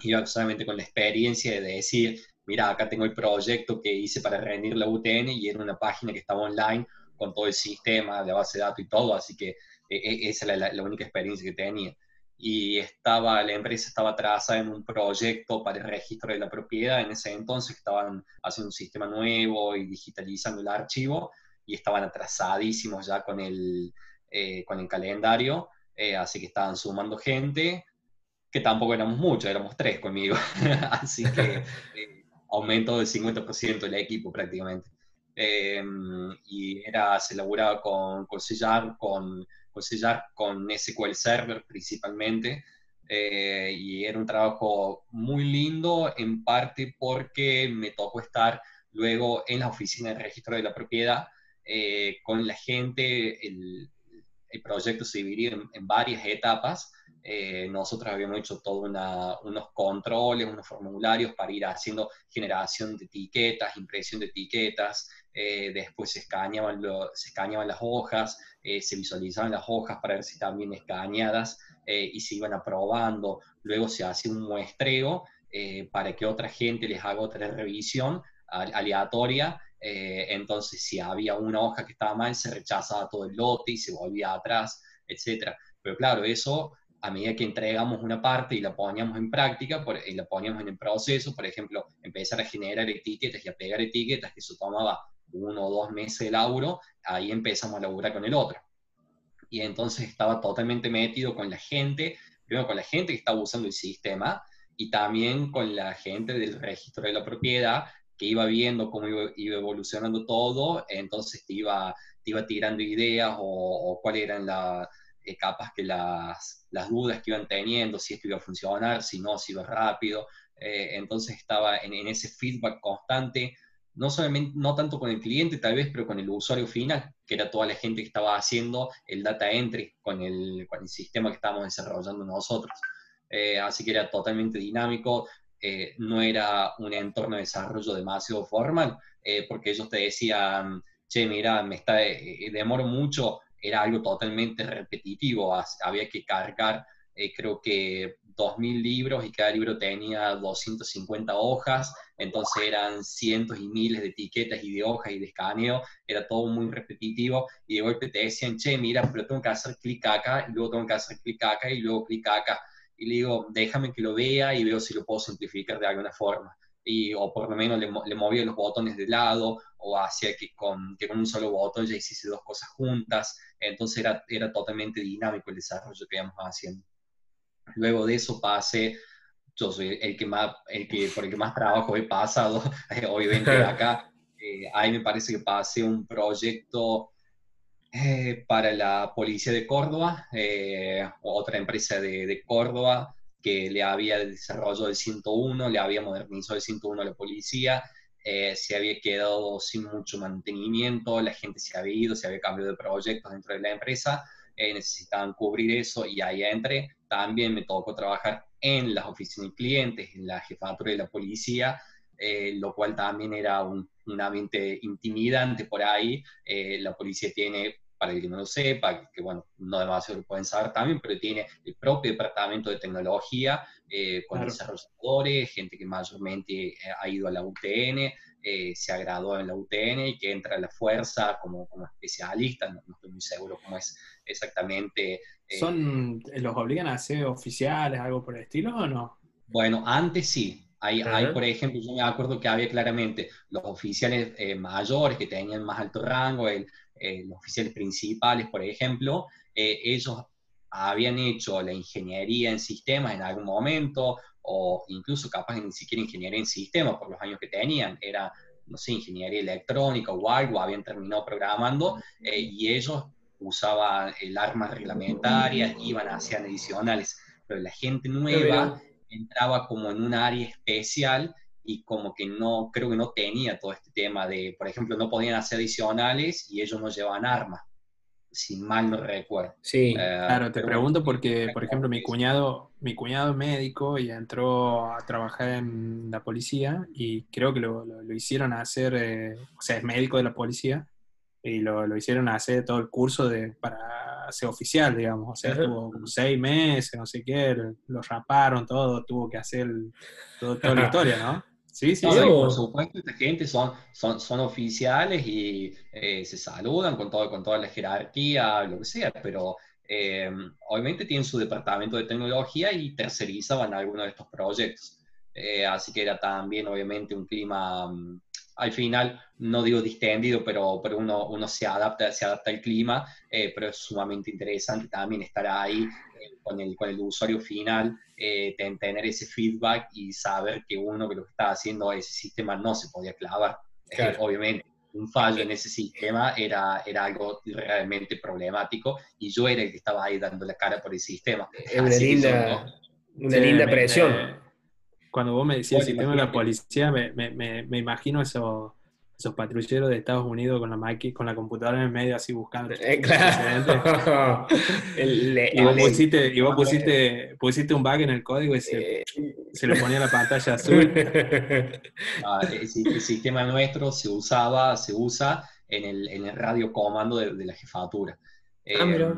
iba solamente con la experiencia de decir, mira, acá tengo el proyecto que hice para rendir la UTN y era una página que estaba online con todo el sistema de base de datos y todo, así que eh, esa era la, única experiencia que tenía. Y estaba, la empresa estaba atrasada en un proyecto para el registro de la propiedad, en ese entonces estaban haciendo un sistema nuevo y digitalizando el archivo, y estaban atrasadísimos ya con el, eh, con el calendario, eh, así que estaban sumando gente, que tampoco éramos muchos, éramos tres conmigo, así que eh, aumento del 50% del equipo prácticamente. Em, y era, se elaboraba con, con sellar, con, con sellar con SQL Server principalmente, eh, y era un trabajo muy lindo, en parte porque me tocó estar luego en la oficina de registro de la propiedad con la gente, el, el proyecto se dividía en, varias etapas. Eh, nosotros habíamos hecho todos unos controles, unos formularios para ir haciendo generación de etiquetas, impresión de etiquetas, eh, después se escaneaban, se escaneaban las hojas, eh, se visualizaban las hojas para ver si estaban bien escaneadas y se iban aprobando, luego se hacía un muestreo para que otra gente les haga otra revisión aleatoria eh, entonces, si había una hoja que estaba mal, se rechazaba todo el lote y se volvía atrás, etc. Pero claro, eso a medida que entregamos una parte y la poníamos en práctica, y la poníamos en el proceso, por ejemplo, empezar a generar etiquetas y a pegar etiquetas, que eso tomaba uno o dos meses de laburo, ahí empezamos a laburar con el otro. Y entonces estaba totalmente metido con la gente, primero con la gente que estaba usando el sistema, y también con la gente del registro de la propiedad, que iba viendo cómo iba, evolucionando todo, entonces te iba, te iba tirando ideas o, cuáles eran las eh, capas que las, las, dudas que iban teniendo, si esto iba a funcionar, si no, si iba rápido. Eh, entonces estaba en, ese feedback constante, no, solamente, no tanto con el cliente tal vez, pero con el usuario final, que era toda la gente que estaba haciendo el data entry con el, con el sistema que estábamos desarrollando nosotros. Eh, así que era totalmente dinámico, eh, no era un entorno de desarrollo demasiado formal, eh, porque ellos te decían, che, mira, me está, demoro mucho, era algo totalmente repetitivo, había que cargar, creo que 2.000 libros y cada libro tenía 250 hojas, entonces eran cientos y miles de etiquetas y de hojas y de escaneo, era todo muy repetitivo y de golpe te decían, che, mira, pero tengo que hacer clic acá y luego tengo que hacer clic acá y luego clic acá. Y le digo, déjame que lo vea y veo si lo puedo simplificar de alguna forma. Y, o por lo menos le, le, movía los botones de lado o hacía que con, que con un solo botón ya hiciese dos cosas juntas. Entonces era, era totalmente dinámico el desarrollo que íbamos haciendo. Luego de eso pasé, yo soy el que más, el que, por el que más trabajo he pasado, obviamente acá, eh, ahí me parece que pasé un proyecto eh, para la policía de Córdoba, eh, otra empresa de, de, Córdoba que le había desarrollado el 101, le había modernizado el 101 a la policía, eh, se había quedado sin mucho mantenimiento, la gente se había ido, se había cambiado de proyectos dentro de la empresa, eh, necesitaban cubrir eso y ahí entré. También me tocó trabajar en las oficinas de clientes, en la jefatura de la policía, eh, lo cual también era un, un ambiente intimidante por ahí. Eh, la policía tiene para el que no lo sepa, que bueno, no demasiado lo pueden saber también, pero tiene el propio departamento de tecnología eh, con claro. desarrolladores, gente que mayormente eh, ha ido a la UTN, eh, se ha graduado en la UTN y que entra a la fuerza como, como especialista, no, no, estoy muy seguro cómo es exactamente. Eh, ¿Son, ¿Los obligan a ser oficiales, algo por el estilo o no? Bueno, antes sí, hay, hay, por ejemplo, yo me acuerdo que había claramente los oficiales eh, mayores que tenían más alto rango, el, eh, los oficiales principales, por ejemplo, eh, ellos habían hecho la ingeniería en sistemas en algún momento, o incluso capaz ni siquiera ingeniería en sistemas por los años que tenían, era, no sé, ingeniería electrónica o algo, habían terminado programando, eh, y ellos usaban el armas reglamentarias, iban, hacían adicionales, pero la gente nueva entraba como en un área especial y como que no, creo que no tenía todo este tema de, por ejemplo, no podían hacer adicionales y ellos no llevaban armas, si mal no recuerdo. Sí, uh, claro, te pregunto porque, por ejemplo, mi cuñado, mi cuñado es médico y entró a trabajar en la policía y creo que lo, lo, lo hicieron hacer, eh, o sea, es médico de la policía y lo, lo, hicieron hacer todo el curso de, para ser oficial, digamos. O sea, -huh. estuvo como seis meses, no sé qué, lo raparon todo, tuvo que hacer todo, toda la historia, ¿no? Sí, sí, sí. por supuesto, esta gente son, son, son oficiales y eh, se saludan con, todo, con toda la jerarquía, lo que sea, pero eh, obviamente tienen su departamento de tecnología y tercerizaban algunos de estos proyectos. Eh, así que era también, obviamente, un clima um, al final, no digo distendido, pero, pero uno, uno se, adapta, se adapta al clima, eh, pero es sumamente interesante también estar ahí eh, con, el, con el usuario final, eh, tener ese feedback y saber que uno que lo que está haciendo ese sistema no se podía clavar. Claro. obviamente, un fallo en ese sistema era, era algo realmente problemático y yo era el que estaba ahí dando la cara por el sistema. Es una linda, una linda presión. Cuando vos me decías el sistema de la policía, me, me, me imagino eso, esos patrulleros de Estados Unidos con la máquina, con la computadora en el medio así buscando. Eh, claro. el, el, y vos, pusiste, y vos pusiste, pusiste, un bug en el código y se, eh, se le ponía la pantalla azul. Ah, el, el, sistema nuestro se usaba, se usa en el, en el radio comando de, de la jefatura. Ah, eh,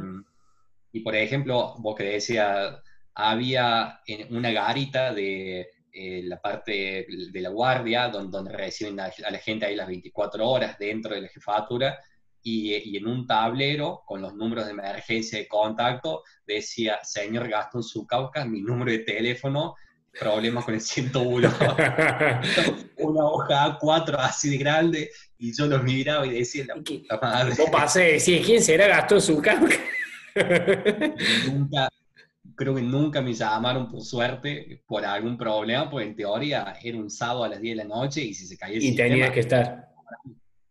y por ejemplo, vos que decías, había una garita de eh, la parte de la guardia, donde, donde reciben a, a, la gente ahí las 24 horas dentro de la jefatura, y, y, en un tablero con los números de emergencia de contacto decía, señor Gastón Zucauca, mi número de teléfono, problemas con el 101. Una hoja A4 así de grande, y yo los miraba y decía, la puta madre. Pasé, decía, ¿quién será Gastón Zucauca? nunca, creo que nunca me llamaron por suerte por algún problema, porque en teoría era un sábado a las 10 de la noche y si se caía el Y sistema, tenías que estar.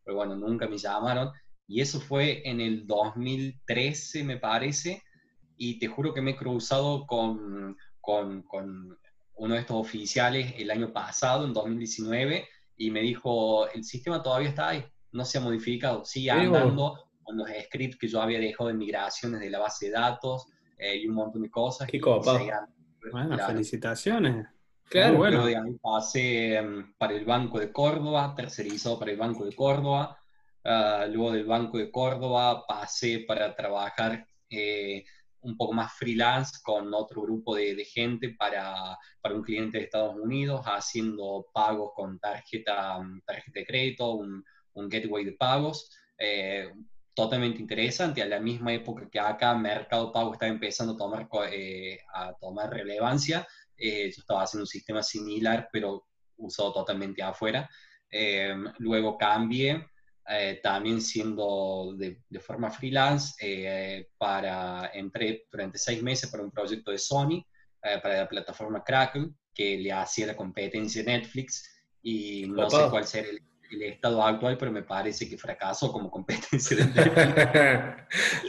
Pero bueno, nunca me llamaron. Y eso fue en el 2013, me parece. Y te juro que me he cruzado con, con, con uno de estos oficiales el año pasado, en 2019, y me dijo, el sistema todavía está ahí, no se ha modificado, sigue andando con los scripts que yo había dejado de migraciones de la base de datos, eh, y un montón de cosas. Qué copa. Bueno, claro. felicitaciones. Claro, bueno. De ahí pasé um, para el Banco de Córdoba, tercerizado para el Banco de Córdoba. Uh, luego del Banco de Córdoba pasé para trabajar eh, un poco más freelance con otro grupo de, gente para, para, un cliente de Estados Unidos, haciendo pagos con tarjeta, tarjeta de crédito, un, un gateway de pagos. Eh, totalmente interesante, a la misma época que acá Mercado Pago estaba empezando a tomar, eh, a tomar relevancia, eh, yo estaba haciendo un sistema similar, pero usado totalmente afuera. luego cambié eh, también siendo de, forma freelance, eh, para, entré durante seis meses para un proyecto de Sony, eh, para la plataforma Crackle, que le hacía la competencia Netflix, y no sé cuál será el, el estado actual, pero me parece que fracasó como competencia.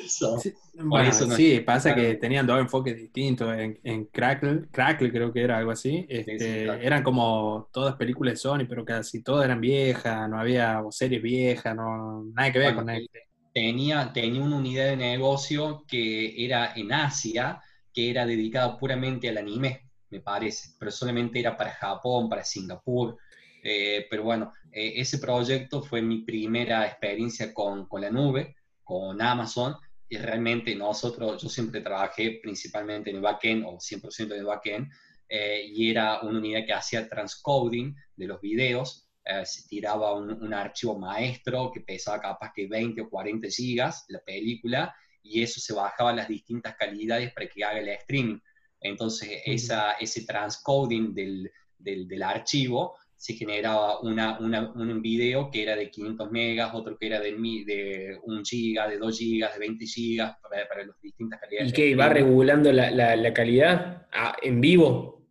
sí, bueno, sí pasa que tenían dos enfoques distintos. En, en Crackle, Crackle creo que era algo así, este, eran como todas películas de Sony, pero casi todas eran viejas, no había series viejas, no, nada que ver con él. Tenía, tenía una unidad de negocio que era en Asia, que era dedicada puramente al anime, me parece, pero solamente era para Japón, para Singapur. Eh, pero bueno, eh, ese proyecto fue mi primera experiencia con, con, la nube, con Amazon, y realmente nosotros, yo siempre trabajé principalmente en el backend o 100% en el backend, eh, y era una unidad que hacía transcoding de los videos, se tiraba un, un, archivo maestro que pesaba capaz que 20 o 40 gigas, la película, y eso se bajaba a las distintas calidades para que haga el streaming. Entonces, esa, ese transcoding del, del, del archivo se generaba una, un video que era de 500 megas, otro que era de, de 1 giga, de 2 gigas, de 20 gigas, para, para las distintas calidades. ¿Y qué? ¿Va regulando la, la, calidad ah, en vivo?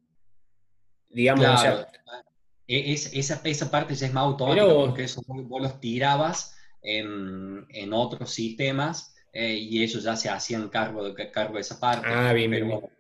Digamos, claro. E, es, esa, esa parte ya es más automática, porque eso vos los tirabas en, en otros sistemas eh, y ellos ya se hacían cargo de, cargo de esa parte. Ah, bien, pero, bien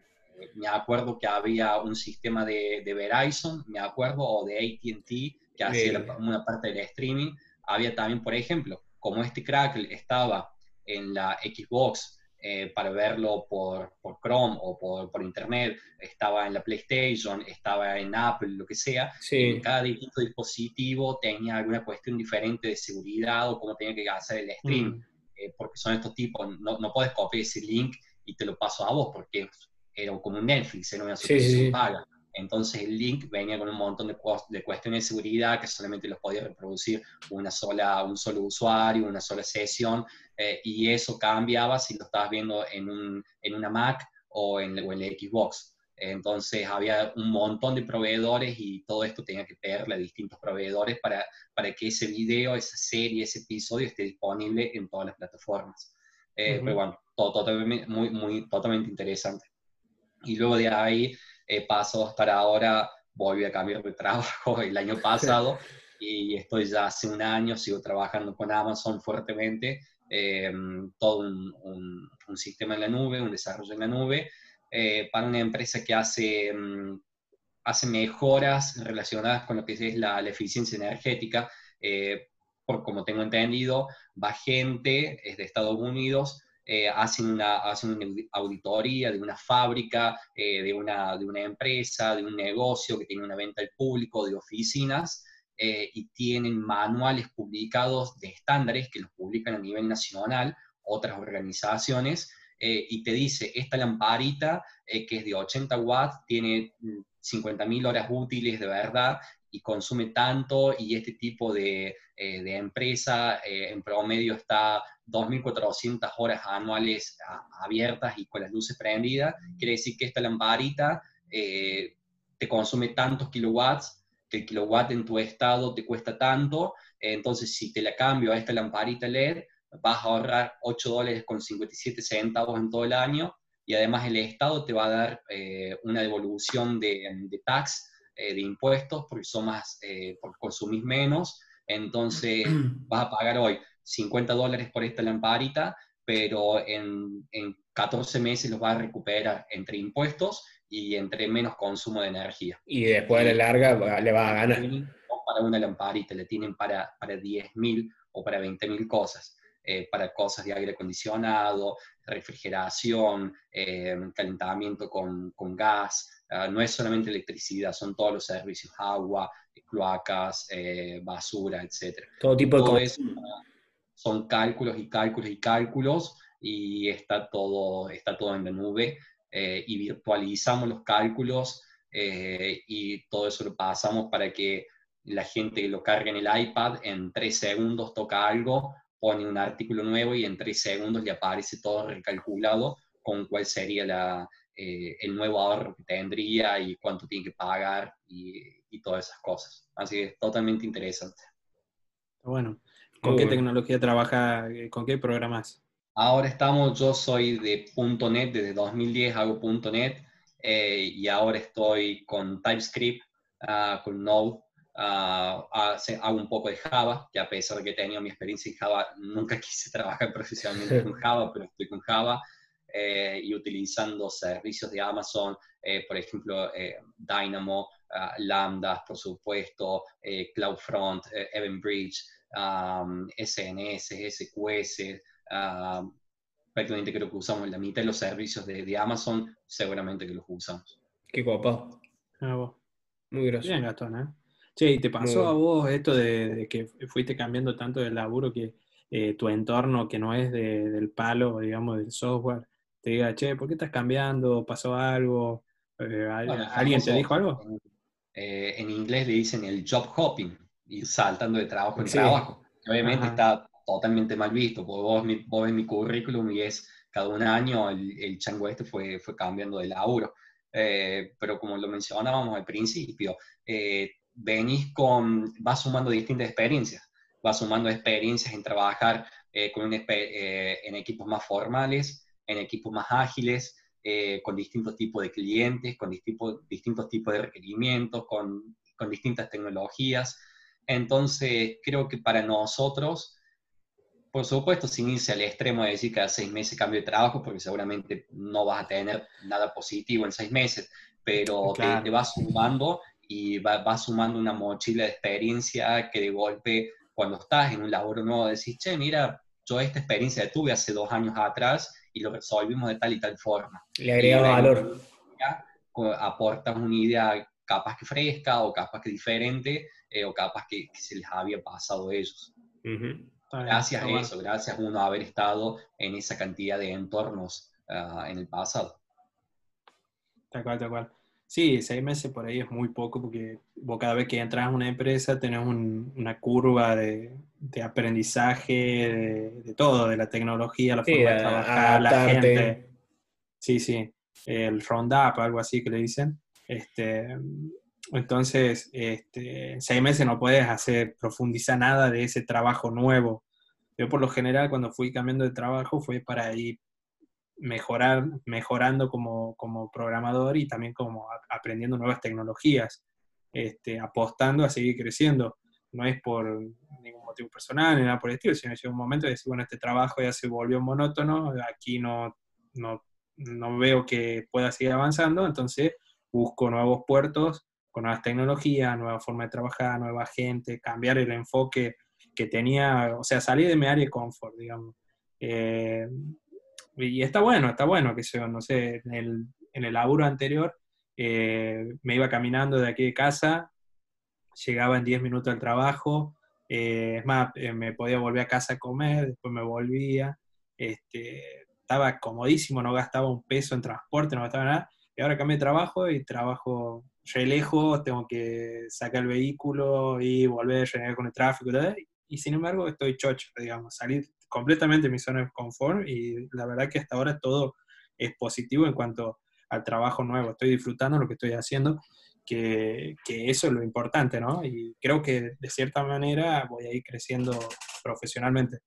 me acuerdo que había un sistema de, de Verizon, me acuerdo, o de ATT, que hacía una parte del streaming. Había también, por ejemplo, como este Crackle estaba en la Xbox eh, para verlo por, por Chrome o por, por, Internet, estaba en la PlayStation, estaba en Apple, lo que sea, sí. cada distinto dispositivo tenía alguna cuestión diferente de seguridad o cómo tenía que hacer el stream, mm. eh, porque son estos tipos, no, no puedes copiar ese link y te lo paso a vos, porque era como un Netflix, era una suscripción paga. Entonces el link venía con un montón de, de, cuestiones de seguridad que solamente los podía reproducir una sola, un solo usuario, una sola sesión, eh, y eso cambiaba si lo estabas viendo en, un, en una Mac o en, o en la Xbox. Entonces había un montón de proveedores y todo esto tenía que pedirle a distintos proveedores para, para que ese video, esa serie, ese episodio esté disponible en todas las plataformas. Eh, pero bueno, todo, totalmente, muy, muy, totalmente interesante. Y luego de ahí eh, paso a estar ahora, volví a cambiar de trabajo el año pasado y estoy ya hace un año, sigo trabajando con Amazon fuertemente, eh, todo un, un, sistema en la nube, un desarrollo en la nube, eh, para una empresa que hace, mm, hace mejoras relacionadas con lo que es la, la eficiencia energética. por como tengo entendido, va gente es de Estados Unidos eh, hacen, una, hacen una auditoría de una fábrica, eh, de, una, de una empresa, de un negocio que tiene una venta al público, de oficinas, eh, y tienen manuales publicados de estándares que los publican a nivel nacional, otras organizaciones, y te dice, esta lamparita que es de 80 watts, tiene 50.000 horas útiles de verdad y consume tanto y este tipo de, de empresa en promedio está 2.400 horas anuales abiertas y con las luces prendidas, quiere decir que esta lamparita eh, te consume tantos kilowatts, que el kilowatt en tu estado te cuesta tanto, entonces si te la cambio a esta lamparita LED, vas a ahorrar 8 dólares con 57 centavos en todo el año, y además el Estado te va a dar eh, una devolución de, de tax, eh, de impuestos, porque, son más, porque consumís menos, entonces vas a pagar hoy 50 dólares por esta lamparita, pero en, en 14 meses los va a recuperar entre impuestos y entre menos consumo de energía. Y después de la larga le va a ganar. Para una lamparita, le tienen para, para 10.000 o para 20.000 cosas. Eh, para cosas de aire acondicionado, refrigeración, eh, calentamiento con, con gas. Ah, no es solamente electricidad, son todos los servicios, agua, cloacas, eh, basura, etc. Todo tipo de cosas son cálculos y cálculos y cálculos y está todo, está todo en la nube eh, y virtualizamos los cálculos eh, y todo eso lo pasamos para que la gente lo cargue en el iPad, en tres segundos toca algo, pone un artículo nuevo y en tres segundos le aparece todo recalculado con cuál sería la, eh, el nuevo ahorro que tendría y cuánto tiene que pagar y, y todas esas cosas. Así que es totalmente interesante. Bueno, ¿con qué tecnología trabaja? ¿Con qué programas? Ahora estamos, yo soy de .NET, desde 2010 hago .NET eh, y ahora estoy con TypeScript, uh, con Node, uh, hago un poco de Java, que a pesar de que he tenido mi experiencia en Java, nunca quise trabajar profesionalmente con Java, pero estoy con Java eh, y utilizando servicios de Amazon, eh, por ejemplo, Dynamo, Lambda, por supuesto, CloudFront, Eventbridge, um, SNS, SQS, prácticamente creo que usamos la mitad de los servicios de, Amazon, seguramente que los usamos. Qué guapo. Ah, Muy gracioso. Bien, Gastón, ¿eh? Che, ¿y te pasó a vos esto de, que fuiste cambiando tanto de laburo que eh, tu entorno, que no es del palo, digamos, del software, te diga, che, ¿por qué estás cambiando? ¿Pasó algo? Eh, ¿Alguien te dijo algo? Eh, en inglés le dicen el job hopping, ir saltando de trabajo en trabajo. Obviamente está totalmente mal visto, porque vos, vos ves mi currículum y es cada un año el, el chango este fue, fue cambiando de laburo. Eh, pero como lo mencionábamos al principio, eh, venís con, vas sumando distintas experiencias, vas sumando experiencias en trabajar eh, con en equipos más formales, en equipos más ágiles, con distintos tipos de clientes, con distintos, distintos tipos de requerimientos, con, con distintas tecnologías. Entonces, creo que para nosotros por supuesto, sin irse al extremo de decir cada seis meses cambio de trabajo, porque seguramente no vas a tener nada positivo en seis meses, pero te, vas sumando y vas va sumando una mochila de experiencia que de golpe, cuando estás en un labor nuevo, decís, che, mira, yo esta experiencia tuve hace dos años atrás y lo resolvimos de tal y tal forma. Le agrega valor. Aportas una idea capaz que fresca o capaz que diferente eh, o capaz que, se les había pasado a ellos. Gracias a eso, gracias a uno haber estado en esa cantidad de entornos ah, en el pasado. Tal cual, tal cual. Sí, seis meses por ahí es muy poco porque vos cada vez que entras a una empresa tenés una curva de, aprendizaje de, todo, de la tecnología, la forma de trabajar, la gente. Sí, sí, el roundup, algo así que le dicen. Este, entonces, este, en seis meses no puedes hacer, profundizar nada de ese trabajo nuevo. Yo por lo general cuando fui cambiando de trabajo fue para ir mejorar, mejorando como, como programador y también como aprendiendo nuevas tecnologías, este, apostando a seguir creciendo. No es por ningún motivo personal ni nada por el estilo, sino llega un momento de decir, bueno, este trabajo ya se volvió monótono, aquí no, no, no veo que pueda seguir avanzando, entonces busco nuevos puertos con nuevas tecnologías, nueva forma de trabajar, nueva gente, cambiar el enfoque que tenía, o sea, salir de mi área de confort, digamos. Eh, y está bueno, está bueno que yo, no sé, en el, en el laburo anterior eh, me iba caminando de aquí de casa, llegaba en 10 minutos al trabajo, eh, es más, me podía volver a casa a comer, después me volvía, este, estaba comodísimo, no gastaba un peso en transporte, no gastaba nada, y ahora cambié de trabajo y trabajo re lejos, tengo que sacar el vehículo y volver, a con el tráfico, y sin embargo estoy chocho, digamos, salir completamente mi zona de confort y la verdad que hasta ahora todo es positivo en cuanto al trabajo nuevo, estoy disfrutando lo que estoy haciendo, que, que eso es lo importante, ¿no? Y creo que de cierta manera voy a ir creciendo profesionalmente.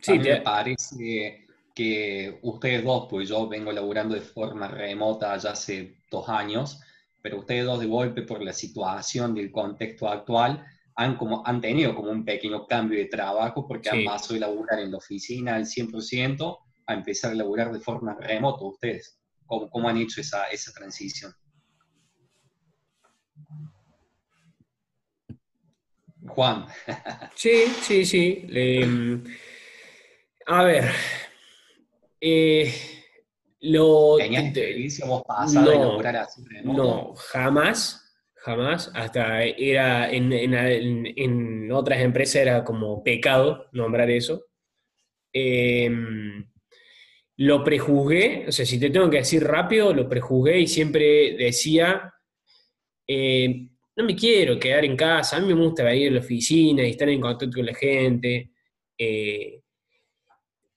Sí, me parece que ustedes dos, pues yo vengo laburando de forma remota ya hace dos años, pero ustedes dos de golpe por la situación del contexto actual han, como, han tenido como un pequeño cambio de trabajo porque han pasado de laburar en la oficina al 100% a empezar a laburar de forma remota ustedes. ¿Cómo, cómo han hecho esa, esa transición? Juan. Sí, sí, sí. a ver. Eh, lo, no, No, jamás, jamás. Hasta era en, en, otras empresas era como pecado nombrar eso. Em, lo prejuzgué, o sea, si te tengo que decir rápido, lo prejuzgué y siempre decía, eh, no me quiero quedar en casa, a mí me gusta venir a la oficina y estar en contacto con la gente. Eh,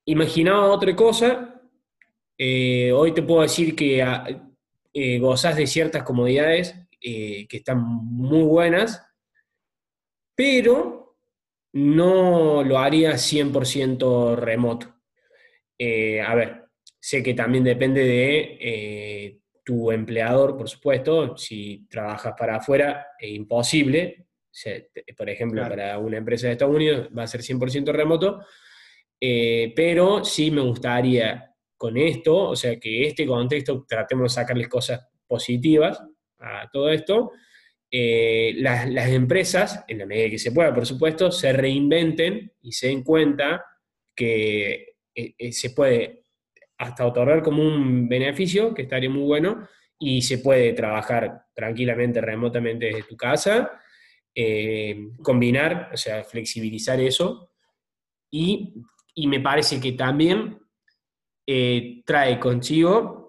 imaginaba otra cosa, eh, hoy te puedo decir que ah, gozas de ciertas comodidades que están muy buenas, pero no lo haría 100% remoto. a ver, sé que también depende de tu empleador, por supuesto, si trabajas para afuera, es imposible. por ejemplo, para una empresa de Estados Unidos va a ser 100% remoto, eh, pero sí me gustaría con esto, o sea, que este contexto tratemos de sacarles cosas positivas a todo esto. Eh, las, las, empresas, en la medida que se pueda, por supuesto, se reinventen y se den cuenta que eh, se puede hasta otorgar como un beneficio, que estaría muy bueno, y se puede trabajar tranquilamente, remotamente desde tu casa, eh, combinar, o sea, flexibilizar eso, y, me parece que también eh, trae consigo,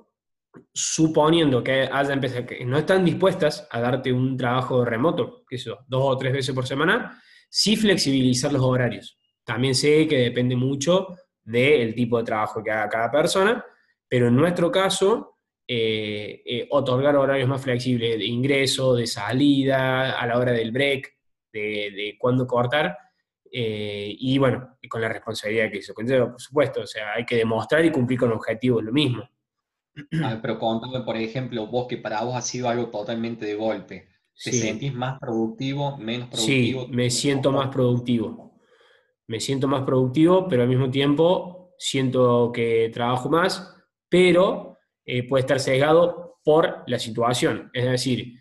suponiendo que haya empresas que no están dispuestas a darte un trabajo remoto, que eso, dos o tres veces por semana, sí flexibilizar los horarios. También sé que depende mucho del tipo de trabajo que haga cada persona, pero en nuestro caso, eh, eh, otorgar horarios más flexibles de ingreso, de salida, a la hora del break, de, de cuándo cortar, eh, y bueno, con la responsabilidad que eso conlleva, por supuesto, o sea, hay que demostrar y cumplir con objetivos, lo mismo. pero contame, por ejemplo, vos que para vos ha sido algo totalmente de golpe, ¿te sentís más productivo, menos productivo? Sí, me siento más productivo me siento más productivo, pero al mismo tiempo siento que trabajo más, pero eh, puede estar sesgado por la situación. Es decir,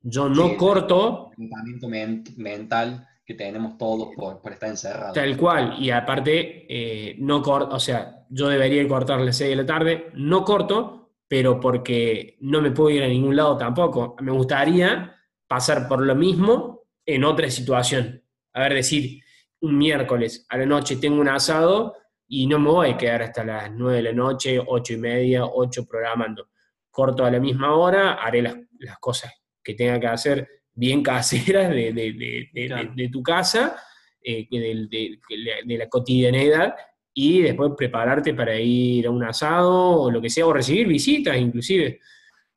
yo no corto... El mental que tenemos todos por, estar encerrados. Tal cual, y aparte, eh, no corto, o sea, yo debería cortar a las 6 de la tarde, no corto, pero porque no me puedo ir a ningún lado tampoco. Me gustaría pasar por lo mismo en otra situación. A ver, decir, un miércoles a la noche tengo un asado y no me voy a quedar hasta las 9 de la noche, 8 y media, 8 programando. Corto a la misma hora, haré las, cosas que tenga que hacer bien caseras de, tu casa, eh, de, la cotidianidad, y después prepararte para ir a un asado o lo que sea, o recibir visitas inclusive.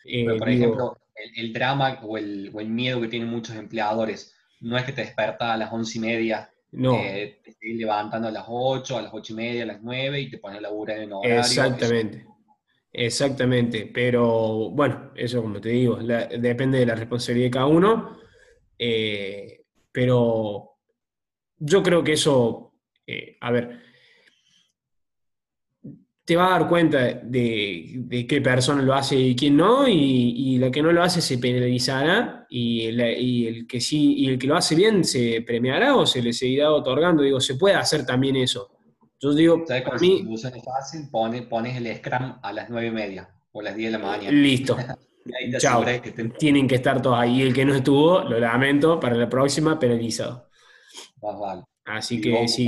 Eh, por ejemplo, el, drama o el, miedo que tienen muchos empleadores, no es que te despertas a las once y media no. Eh, te estés levantando a las 8, a las 8 y media, a las 9 y te pones a laburar en horario. Exactamente. Exactamente. Pero bueno, eso como te digo, depende de la responsabilidad de cada uno. Eh, pero yo creo que eso, a ver, te va a dar cuenta de, qué persona lo hace y quién no, y, la que no lo hace se penalizará, y, el que sí, y el que lo hace bien se premiará o se le seguirá otorgando. Digo, se puede hacer también eso. Yo digo, ¿Sabes para mí... es fácil, pones, el Scrum a las nueve y media o a las 10 de la mañana. Listo. Chao. Tienen que estar todos ahí. El que no estuvo, lo lamento, para la próxima penalizado. Así que sí.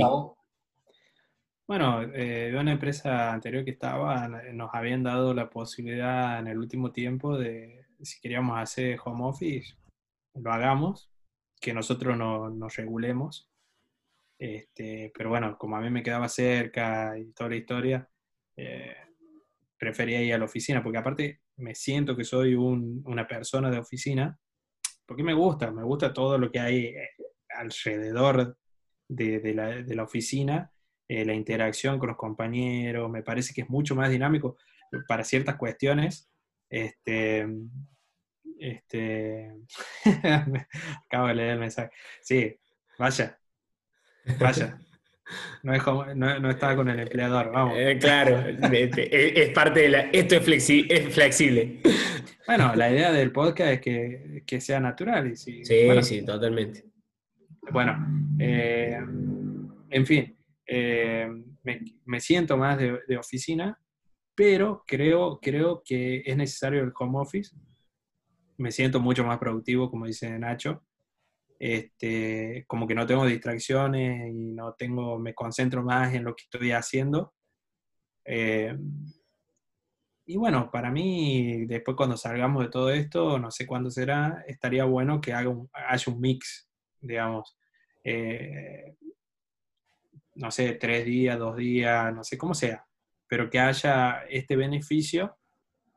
Bueno, eh, una empresa anterior que estaba, nos habían dado la posibilidad en el último tiempo de, si queríamos hacer home office, lo hagamos, que nosotros no, nos regulemos. Este, pero bueno, como a mí me quedaba cerca y toda la historia, eh, prefería ir a la oficina, porque aparte me siento que soy una persona de oficina, porque me gusta, me gusta todo lo que hay eh, alrededor de, la, de la oficina eh, la interacción con los compañeros, me parece que es mucho más dinámico para ciertas cuestiones. Este, este, acabo de leer el mensaje. Sí, vaya, vaya. No, estaba con el empleador, vamos. Eh, claro, es, parte de la... Esto es, es flexible. Bueno, la idea del podcast es que, que sea natural. Y sí, sí, totalmente. Bueno, eh, en fin, eh, me, siento más de, oficina, pero creo, creo que es necesario el home office. Me siento mucho más productivo, como dice Nacho. Este, como que no tengo distracciones y no tengo, me concentro más en lo que estoy haciendo. Eh, y bueno, para mí, después cuando salgamos de todo esto, no sé cuándo será, estaría bueno que haga un, haya un mix, digamos. Eh, no sé, tres días, dos días, no sé cómo sea, pero que haya este beneficio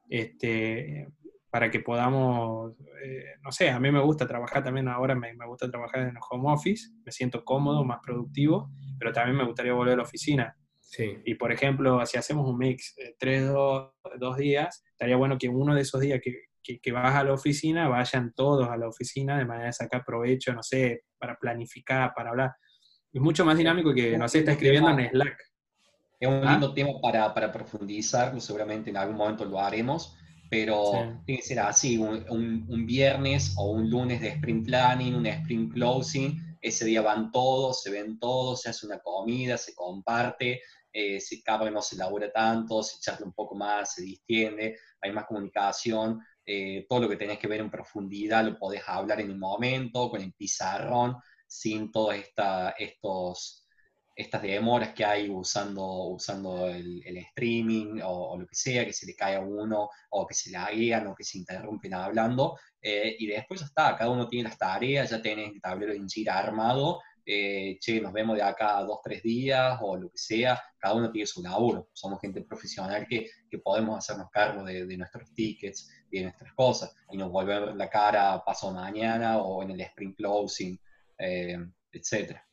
este, para que podamos, eh, no sé, a mí me gusta trabajar también ahora, me, me, gusta trabajar en el home office, me siento cómodo, más productivo, pero también me gustaría volver a la oficina. Sí. Y por ejemplo, si hacemos un mix de tres, dos, dos días, estaría bueno que uno de esos días que, que, que, vas a la oficina, vayan todos a la oficina de manera de sacar provecho, no sé, para planificar, para hablar. Es mucho más dinámico que, no sé, está escribiendo en Slack. Es un lindo ¿Ah? tema para, para profundizar, seguramente en algún momento lo haremos, pero sí. tiene que ser así, un, un, un, viernes o un lunes de sprint planning, un sprint closing, ese día van todos, se ven todos, se hace una comida, se comparte, eh, si cabe no se labura tanto, se charla un poco más, se distiende, hay más comunicación, eh, todo lo que tenés que ver en profundidad lo podés hablar en el momento, con el pizarrón, sin todas estos, estas demoras que hay usando, usando el, el streaming o, o, lo que sea, que se le cae a uno, o que se laguean, o que se interrumpen hablando, eh, y después ya está, cada uno tiene las tareas, ya tenés el tablero de Jira armado, eh, che, nos vemos de acá dos, tres días, o lo que sea, cada uno tiene su laburo, somos gente profesional que, que podemos hacernos cargo de, de, nuestros tickets y de nuestras cosas, y nos volver la cara paso mañana o en el sprint closing, eh, etcétera.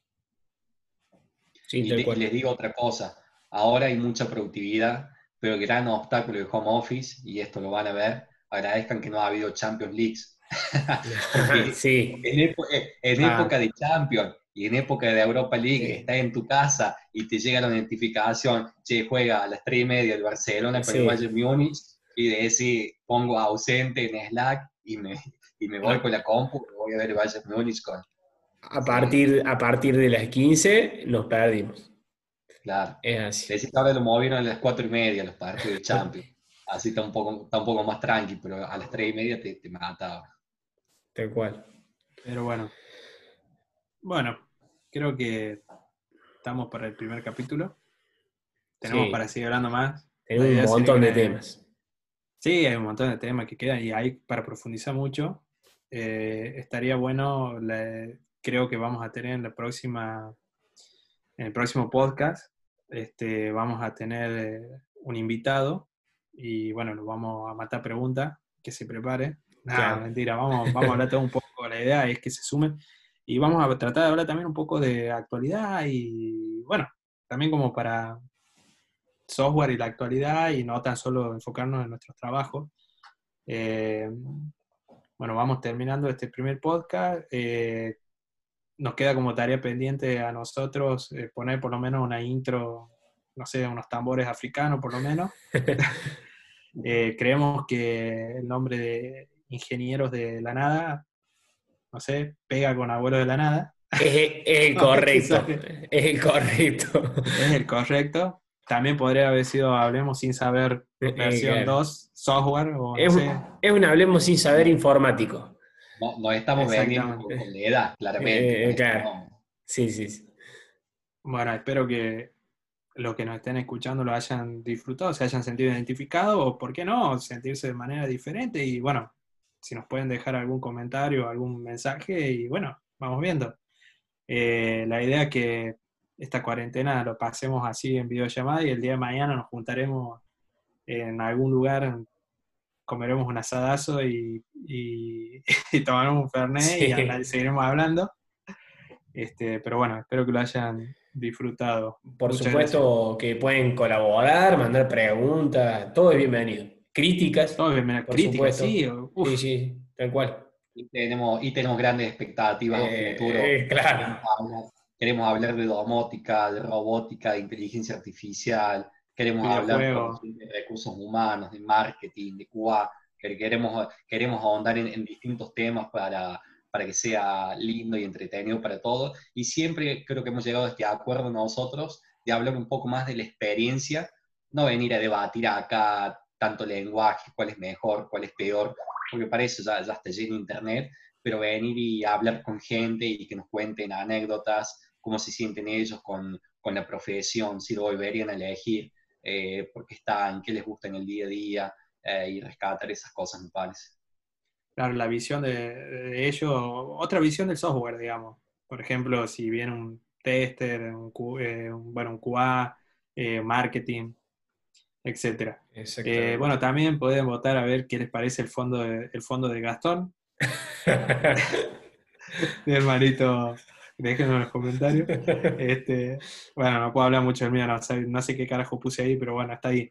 Sí, y, y les digo otra cosa, ahora hay mucha productividad, pero el gran obstáculo del home office, y esto lo van a ver, agradezcan que no ha habido Champions Leagues. sí. En, épo en ah. época de Champions y en época de Europa League, sí. estás en tu casa y te llega la notificación, che, juega a las 3 y media el Barcelona con sí. el Bayern Múnich, y de decir, pongo ausente en Slack y me, y me voy con la compu, voy a ver el Bayern Múnich con... A partir, a partir de las 15 nos perdimos. Claro. Es así. Que ahora lo movieron a las 4 y media los partidos de Champions. Así está un, poco, está un poco más tranqui, pero a las 3 y media te, te mata. Tal cual. Pero bueno. Bueno, creo que estamos para el primer capítulo. Tenemos sí. para seguir hablando más. Tenemos un montón de temas. Sí, hay un montón de temas que quedan y hay para profundizar mucho. Eh, estaría bueno, la, creo que vamos a tener en la próxima, en el próximo podcast, este, vamos a tener eh, un invitado y bueno, nos vamos a matar preguntas, que se prepare. Nada, claro. mentira, vamos, vamos a hablar todo un poco, la idea es que se sumen y vamos a tratar de hablar también un poco de actualidad y bueno, también como para software y la actualidad y no tan solo enfocarnos en nuestros trabajos. Eh, bueno, vamos terminando este primer podcast. Eh, nos queda como tarea pendiente a nosotros eh, poner por lo menos una intro, no sé, unos tambores africanos por lo menos. Eh, creemos que el nombre de Ingenieros de la Nada, no sé, pega con Abuelo de la Nada. Es, es el correcto, es el correcto. Es el correcto. También podría haber sido Hablemos sin saber versión eh, 2, software. O es, no sé. es un Hablemos sin saber informático. No, no estamos vendiendo con la edad, claramente. Eh, claro. Sí, sí, sí. Bueno, espero que los que nos estén escuchando lo hayan disfrutado, se hayan sentido identificados, o por qué no, sentirse de manera diferente. Y bueno, si nos pueden dejar algún comentario, algún mensaje, y bueno, vamos viendo. Eh, la idea es que esta cuarentena lo pasemos así en videollamada y el día de mañana nos juntaremos en algún lugar, comeremos un asadazo y, y, y tomaremos un fernet sí. y seguiremos hablando. Este, pero bueno, espero que lo hayan disfrutado. Por Muchas supuesto gracias. que pueden colaborar, mandar preguntas, todo es bienvenido. Críticas. Todo es bienvenido. Críticas, sí. Uf. Sí, sí, tal cual. Y tenemos, y tenemos grandes expectativas eh, a futuro. Eh, claro. Queremos hablar, queremos hablar, de domótica, de robótica, de inteligencia artificial, queremos hablar de recursos humanos, de marketing, de QA, queremos, queremos ahondar en, en distintos temas para, para que sea lindo y entretenido para todos. Y siempre creo que hemos llegado a este acuerdo nosotros de hablar un poco más de la experiencia, no venir a debatir acá tanto lenguaje, cuál es mejor, cuál es peor, porque para eso ya, ya está lleno internet, pero venir y hablar con gente y que nos cuenten anécdotas, cómo se sienten ellos con, con la profesión, si lo volverían a elegir, eh, por qué están, qué les gusta en el día a día eh, y rescatar esas cosas, me parece. Claro, la visión de, de ellos, otra visión del software, digamos. Por ejemplo, si viene un tester, un, Q- eh, un- bueno, un QA, eh, marketing, etcétera. Eh, bueno, también pueden votar a ver qué les parece el fondo de, el fondo de Gastón. Mi hermanito, déjenlo en los comentarios. Este, bueno, no puedo hablar mucho del mío, no sé, no sé qué carajo puse ahí, pero bueno, está ahí.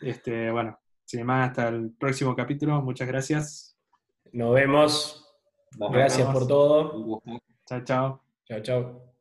Este, bueno, sin más, hasta el próximo capítulo. Muchas gracias. Nos vemos. Nos Gracias vemos. por todo. Un gusto. Chao, chao. Chao, chao.